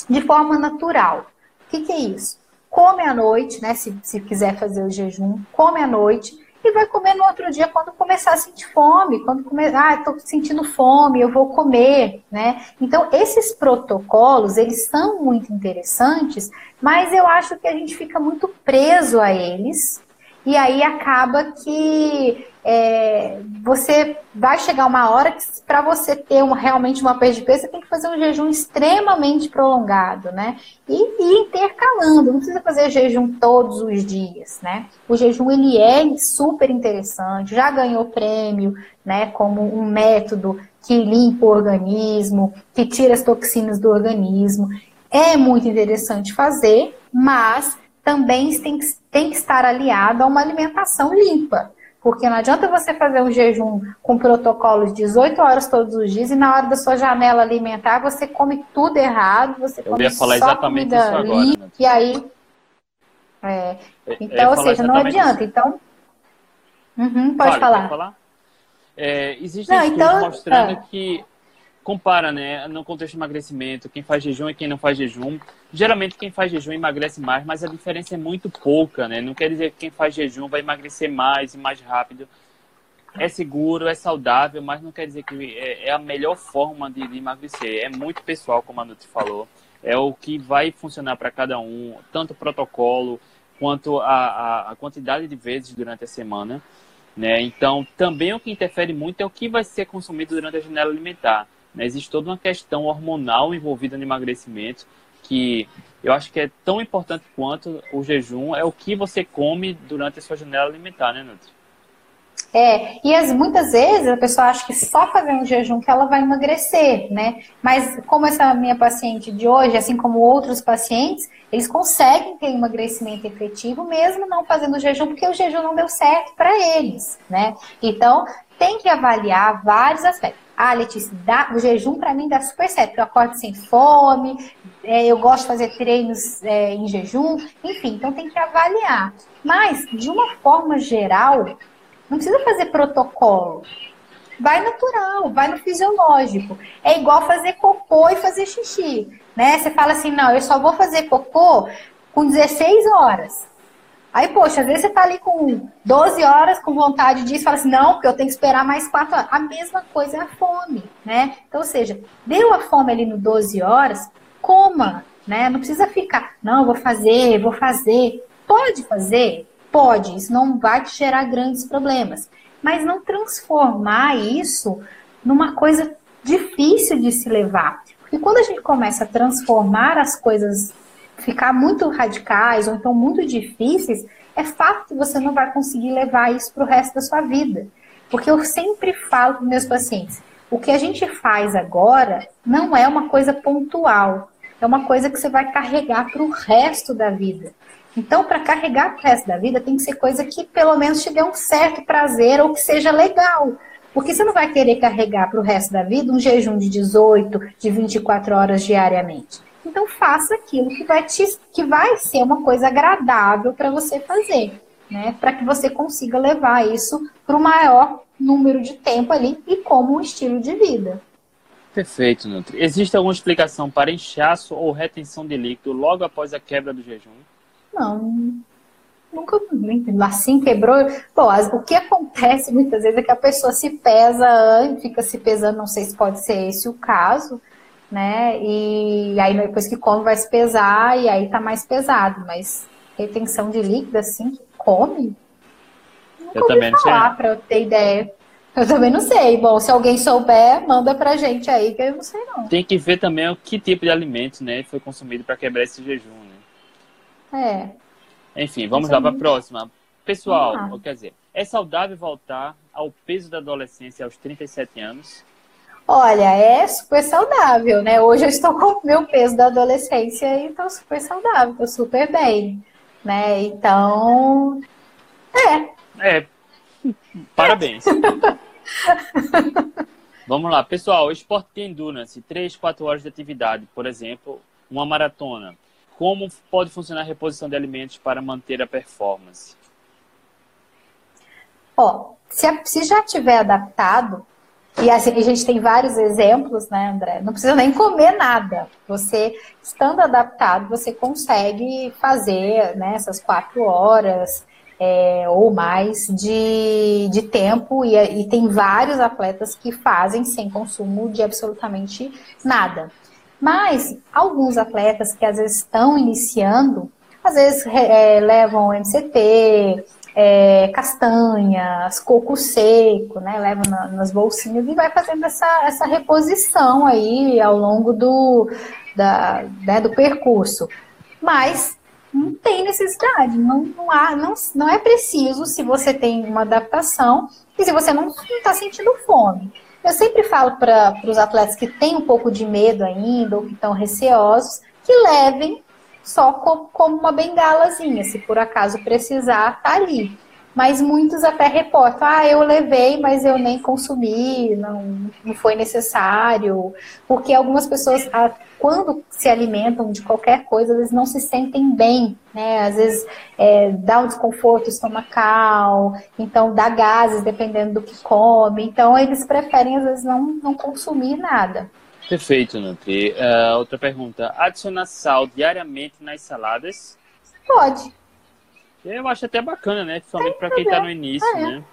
S2: de forma natural. O que, que é isso? Come à noite, né? Se, se quiser fazer o jejum, come à noite e vai comer no outro dia quando começar a sentir fome, quando começar, ah, estou sentindo fome, eu vou comer, né? Então, esses protocolos, eles são muito interessantes, mas eu acho que a gente fica muito preso a eles, e aí acaba que é, você vai chegar uma hora que para você ter uma, realmente uma perda de peso, você tem que fazer um jejum extremamente prolongado, né? E, e, intercalando, não precisa fazer jejum todos os dias, né? O jejum ele é super interessante, já ganhou prêmio, né? Como um método que limpa o organismo, que tira as toxinas do organismo. É muito interessante fazer, mas também tem que, tem que estar aliado a uma alimentação limpa. Porque não adianta você fazer um jejum com protocolo de 18 horas todos os dias e na hora da sua janela alimentar você come tudo errado, você
S1: Eu ia falar só exatamente isso agora, né?
S2: e aí... É, então, ou seja, não adianta. Isso. Então, uhum, pode Fale, falar.
S1: falar? É, existem não, então, mostrando ah. que compara, né, no contexto de emagrecimento, quem faz jejum e quem não faz jejum. Geralmente quem faz jejum emagrece mais, mas a diferença é muito pouca, né? Não quer dizer que quem faz jejum vai emagrecer mais e mais rápido. É seguro, é saudável, mas não quer dizer que é, é a melhor forma de, de, emagrecer. É muito pessoal, como a Nuti falou. É o que vai funcionar para cada um, tanto o protocolo quanto a, a, a quantidade de vezes durante a semana. Né? Então, também o que interfere muito é o que vai ser consumido durante a janela alimentar. Né? Existe toda uma questão hormonal envolvida no emagrecimento que eu acho que é tão importante quanto o jejum é o que você come durante a sua janela alimentar, né, Nutri?
S2: É, e as, muitas vezes a pessoa acha que só fazer um jejum que ela vai emagrecer, né? Mas como essa minha paciente de hoje, assim como outros pacientes, eles conseguem ter emagrecimento efetivo mesmo não fazendo jejum, porque o jejum não deu certo para eles, né? Então, tem que avaliar vários aspectos. Ah, Letícia, dá, o jejum para mim dá super certo. Eu acordo sem fome, é, eu gosto de fazer treinos é, em jejum, enfim, então tem que avaliar. Mas, de uma forma geral, não precisa fazer protocolo. Vai natural, vai no fisiológico. É igual fazer cocô e fazer xixi. Né? Você fala assim, não, eu só vou fazer cocô com 16 horas. Aí, poxa, às vezes você tá ali com 12 horas com vontade disso, fala assim, não, porque eu tenho que esperar mais 4 horas. A mesma coisa é a fome, né? Então, ou seja, deu a fome ali no 12 horas, coma, né? Não precisa ficar, não, vou fazer, vou fazer. Pode fazer? Pode, isso não vai te gerar grandes problemas. Mas não transformar isso numa coisa difícil de se levar. Porque quando a gente começa a transformar as coisas ficar muito radicais ou então muito difíceis, é fato que você não vai conseguir levar isso para o resto da sua vida. Porque eu sempre falo para meus pacientes, o que a gente faz agora não é uma coisa pontual, é uma coisa que você vai carregar para o resto da vida. Então, para carregar o resto da vida, tem que ser coisa que pelo menos te dê um certo prazer ou que seja legal. Porque você não vai querer carregar para o resto da vida um jejum de 18, de 24 horas diariamente. Então faça aquilo que vai, te, que vai ser uma coisa agradável para você fazer, né? Para que você consiga levar isso para o maior número de tempo ali e como um estilo de vida.
S1: Perfeito, Nutri. Existe alguma explicação para inchaço ou retenção de líquido logo após a quebra do jejum?
S2: Não, nunca assim quebrou. Bom, o que acontece muitas vezes é que a pessoa se pesa, fica se pesando, não sei se pode ser esse o caso, né? E aí depois que come vai se pesar e aí tá mais pesado, mas retenção de líquido assim que come? Nunca
S1: eu também não sei.
S2: Pra eu ter ideia. Eu também não sei. Bom, se alguém souber, manda pra gente aí, que eu não sei não.
S1: Tem que ver também o que tipo de alimento, né, foi consumido para quebrar esse jejum,
S2: né?
S1: É. Enfim, vamos lá para a próxima. Pessoal, quer dizer, é saudável voltar ao peso da adolescência aos 37 anos?
S2: Olha, é super saudável, né? Hoje eu estou com o meu peso da adolescência e estou super saudável, estou super bem, né? Então, é.
S1: É, parabéns. Vamos lá, pessoal, esporte de endurance, 3, 4 horas de atividade, por exemplo, uma maratona. Como pode funcionar a reposição de alimentos para manter a performance?
S2: Ó, se, se já tiver adaptado, e assim, a gente tem vários exemplos, né, André? Não precisa nem comer nada. Você, estando adaptado, você consegue fazer né, essas quatro horas é, ou mais de, de tempo. E, e tem vários atletas que fazem sem consumo de absolutamente nada. Mas alguns atletas que às vezes estão iniciando, às vezes é, levam MCT, é, castanhas, coco seco, né? Leva na, nas bolsinhas e vai fazendo essa, essa reposição aí ao longo do, da, né, do percurso. Mas não tem necessidade, não, não, há, não, não é preciso se você tem uma adaptação e se você não está sentindo fome. Eu sempre falo para os atletas que têm um pouco de medo ainda ou que estão receosos que levem só como, uma bengalazinha, se por acaso precisar, tá ali. Mas muitos até reportam, ah, eu levei, mas eu nem consumi, não, não foi necessário. Porque algumas pessoas, quando se alimentam de qualquer coisa, eles não se sentem bem, né? Às vezes é, dá um desconforto estomacal, então dá gases dependendo do que come. Então eles preferem, às vezes, não, não consumir nada.
S1: Perfeito, Nutri. Uh, outra pergunta. Adicionar sal diariamente nas saladas?
S2: Pode.
S1: Eu acho até bacana, né? Principalmente para quem está no início, é. né?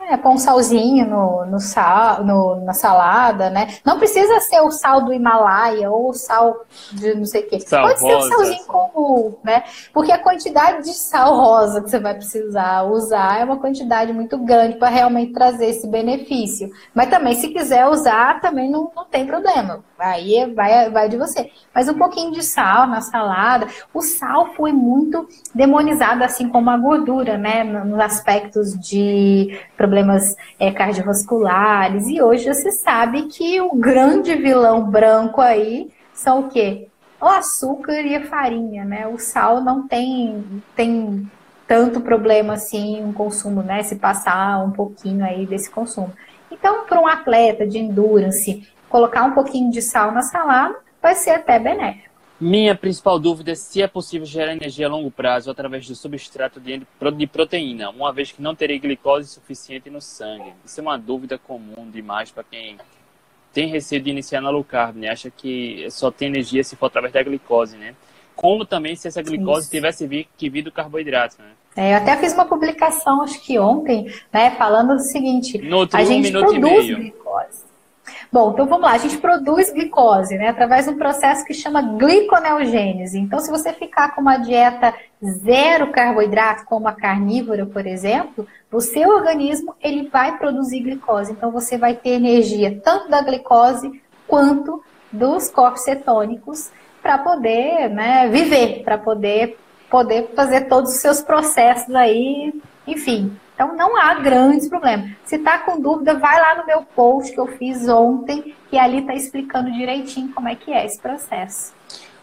S2: É, põe um salzinho no, no sal, no, na salada, né? Não precisa ser o sal do Himalaia ou o sal de não sei o quê.
S1: Sal
S2: Pode
S1: rosa.
S2: ser um salzinho comum, né? Porque a quantidade de sal rosa que você vai precisar usar é uma quantidade muito grande para realmente trazer esse benefício. Mas também, se quiser usar, também não, não tem problema. Aí vai, vai de você. Mas um pouquinho de sal na salada. O sal foi muito demonizado, assim como a gordura, né? Nos aspectos de problemas é, cardiovasculares. E hoje você sabe que o grande vilão branco aí são o quê? O açúcar e a farinha, né? O sal não tem, tem tanto problema assim um consumo, né? Se passar um pouquinho aí desse consumo. Então, para um atleta de endurance, colocar um pouquinho de sal na salada vai ser até benéfico.
S1: Minha principal dúvida é se é possível gerar energia a longo prazo através do substrato de proteína, uma vez que não terei glicose suficiente no sangue. Isso é uma dúvida comum demais para quem tem receio de iniciar na low carb, né? Acha que só tem energia se for através da glicose, né? Como também se essa glicose Isso. tivesse que vir do carboidrato, né?
S2: É, eu até fiz uma publicação, acho que ontem, né, falando o seguinte:
S1: no
S2: a gente produz glicose. Bom, então vamos lá, a gente produz glicose, né, através de um processo que chama gliconeogênese. Então, se você ficar com uma dieta zero carboidrato, como a carnívora, por exemplo, o seu organismo ele vai produzir glicose. Então, você vai ter energia tanto da glicose quanto dos corpos cetônicos para poder né, viver, para poder, poder fazer todos os seus processos aí, enfim, então não há grandes problemas. Se está com dúvida, vai lá no meu post que eu fiz ontem, que ali está explicando direitinho como é que é esse processo.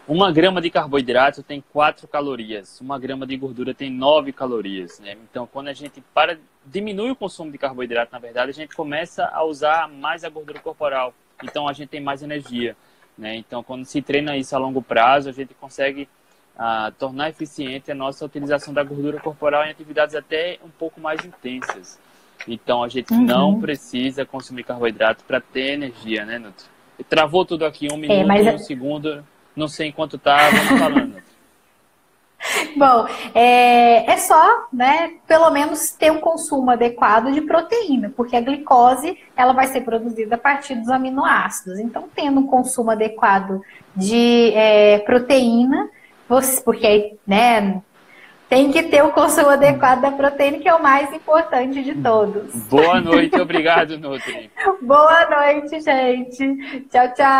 S1: uma grama de carboidrato tem 4 calorias, uma grama de gordura tem 9 calorias. Né? Então, quando a gente para, diminui o consumo de carboidrato, na verdade, a gente começa a usar mais a gordura corporal. Então, a gente tem mais energia. Né? Então, quando se treina isso a longo prazo, a gente consegue ah, tornar eficiente a nossa utilização da gordura corporal em atividades até um pouco mais intensas. Então, a gente uhum. não precisa consumir carboidrato para ter energia, né, Nutri? Travou tudo aqui, um é, minuto, é, um segundo não sei enquanto tá, vamos falando.
S2: Bom, é, é só, né, pelo menos ter um consumo adequado de proteína, porque a glicose ela vai ser produzida a partir dos aminoácidos. Então, tendo um consumo adequado de é, proteína, você, porque né, tem que ter o consumo adequado da proteína, que é o mais importante de todos.
S1: Boa noite, obrigado, Nutri.
S2: Boa noite, gente. Tchau, tchau.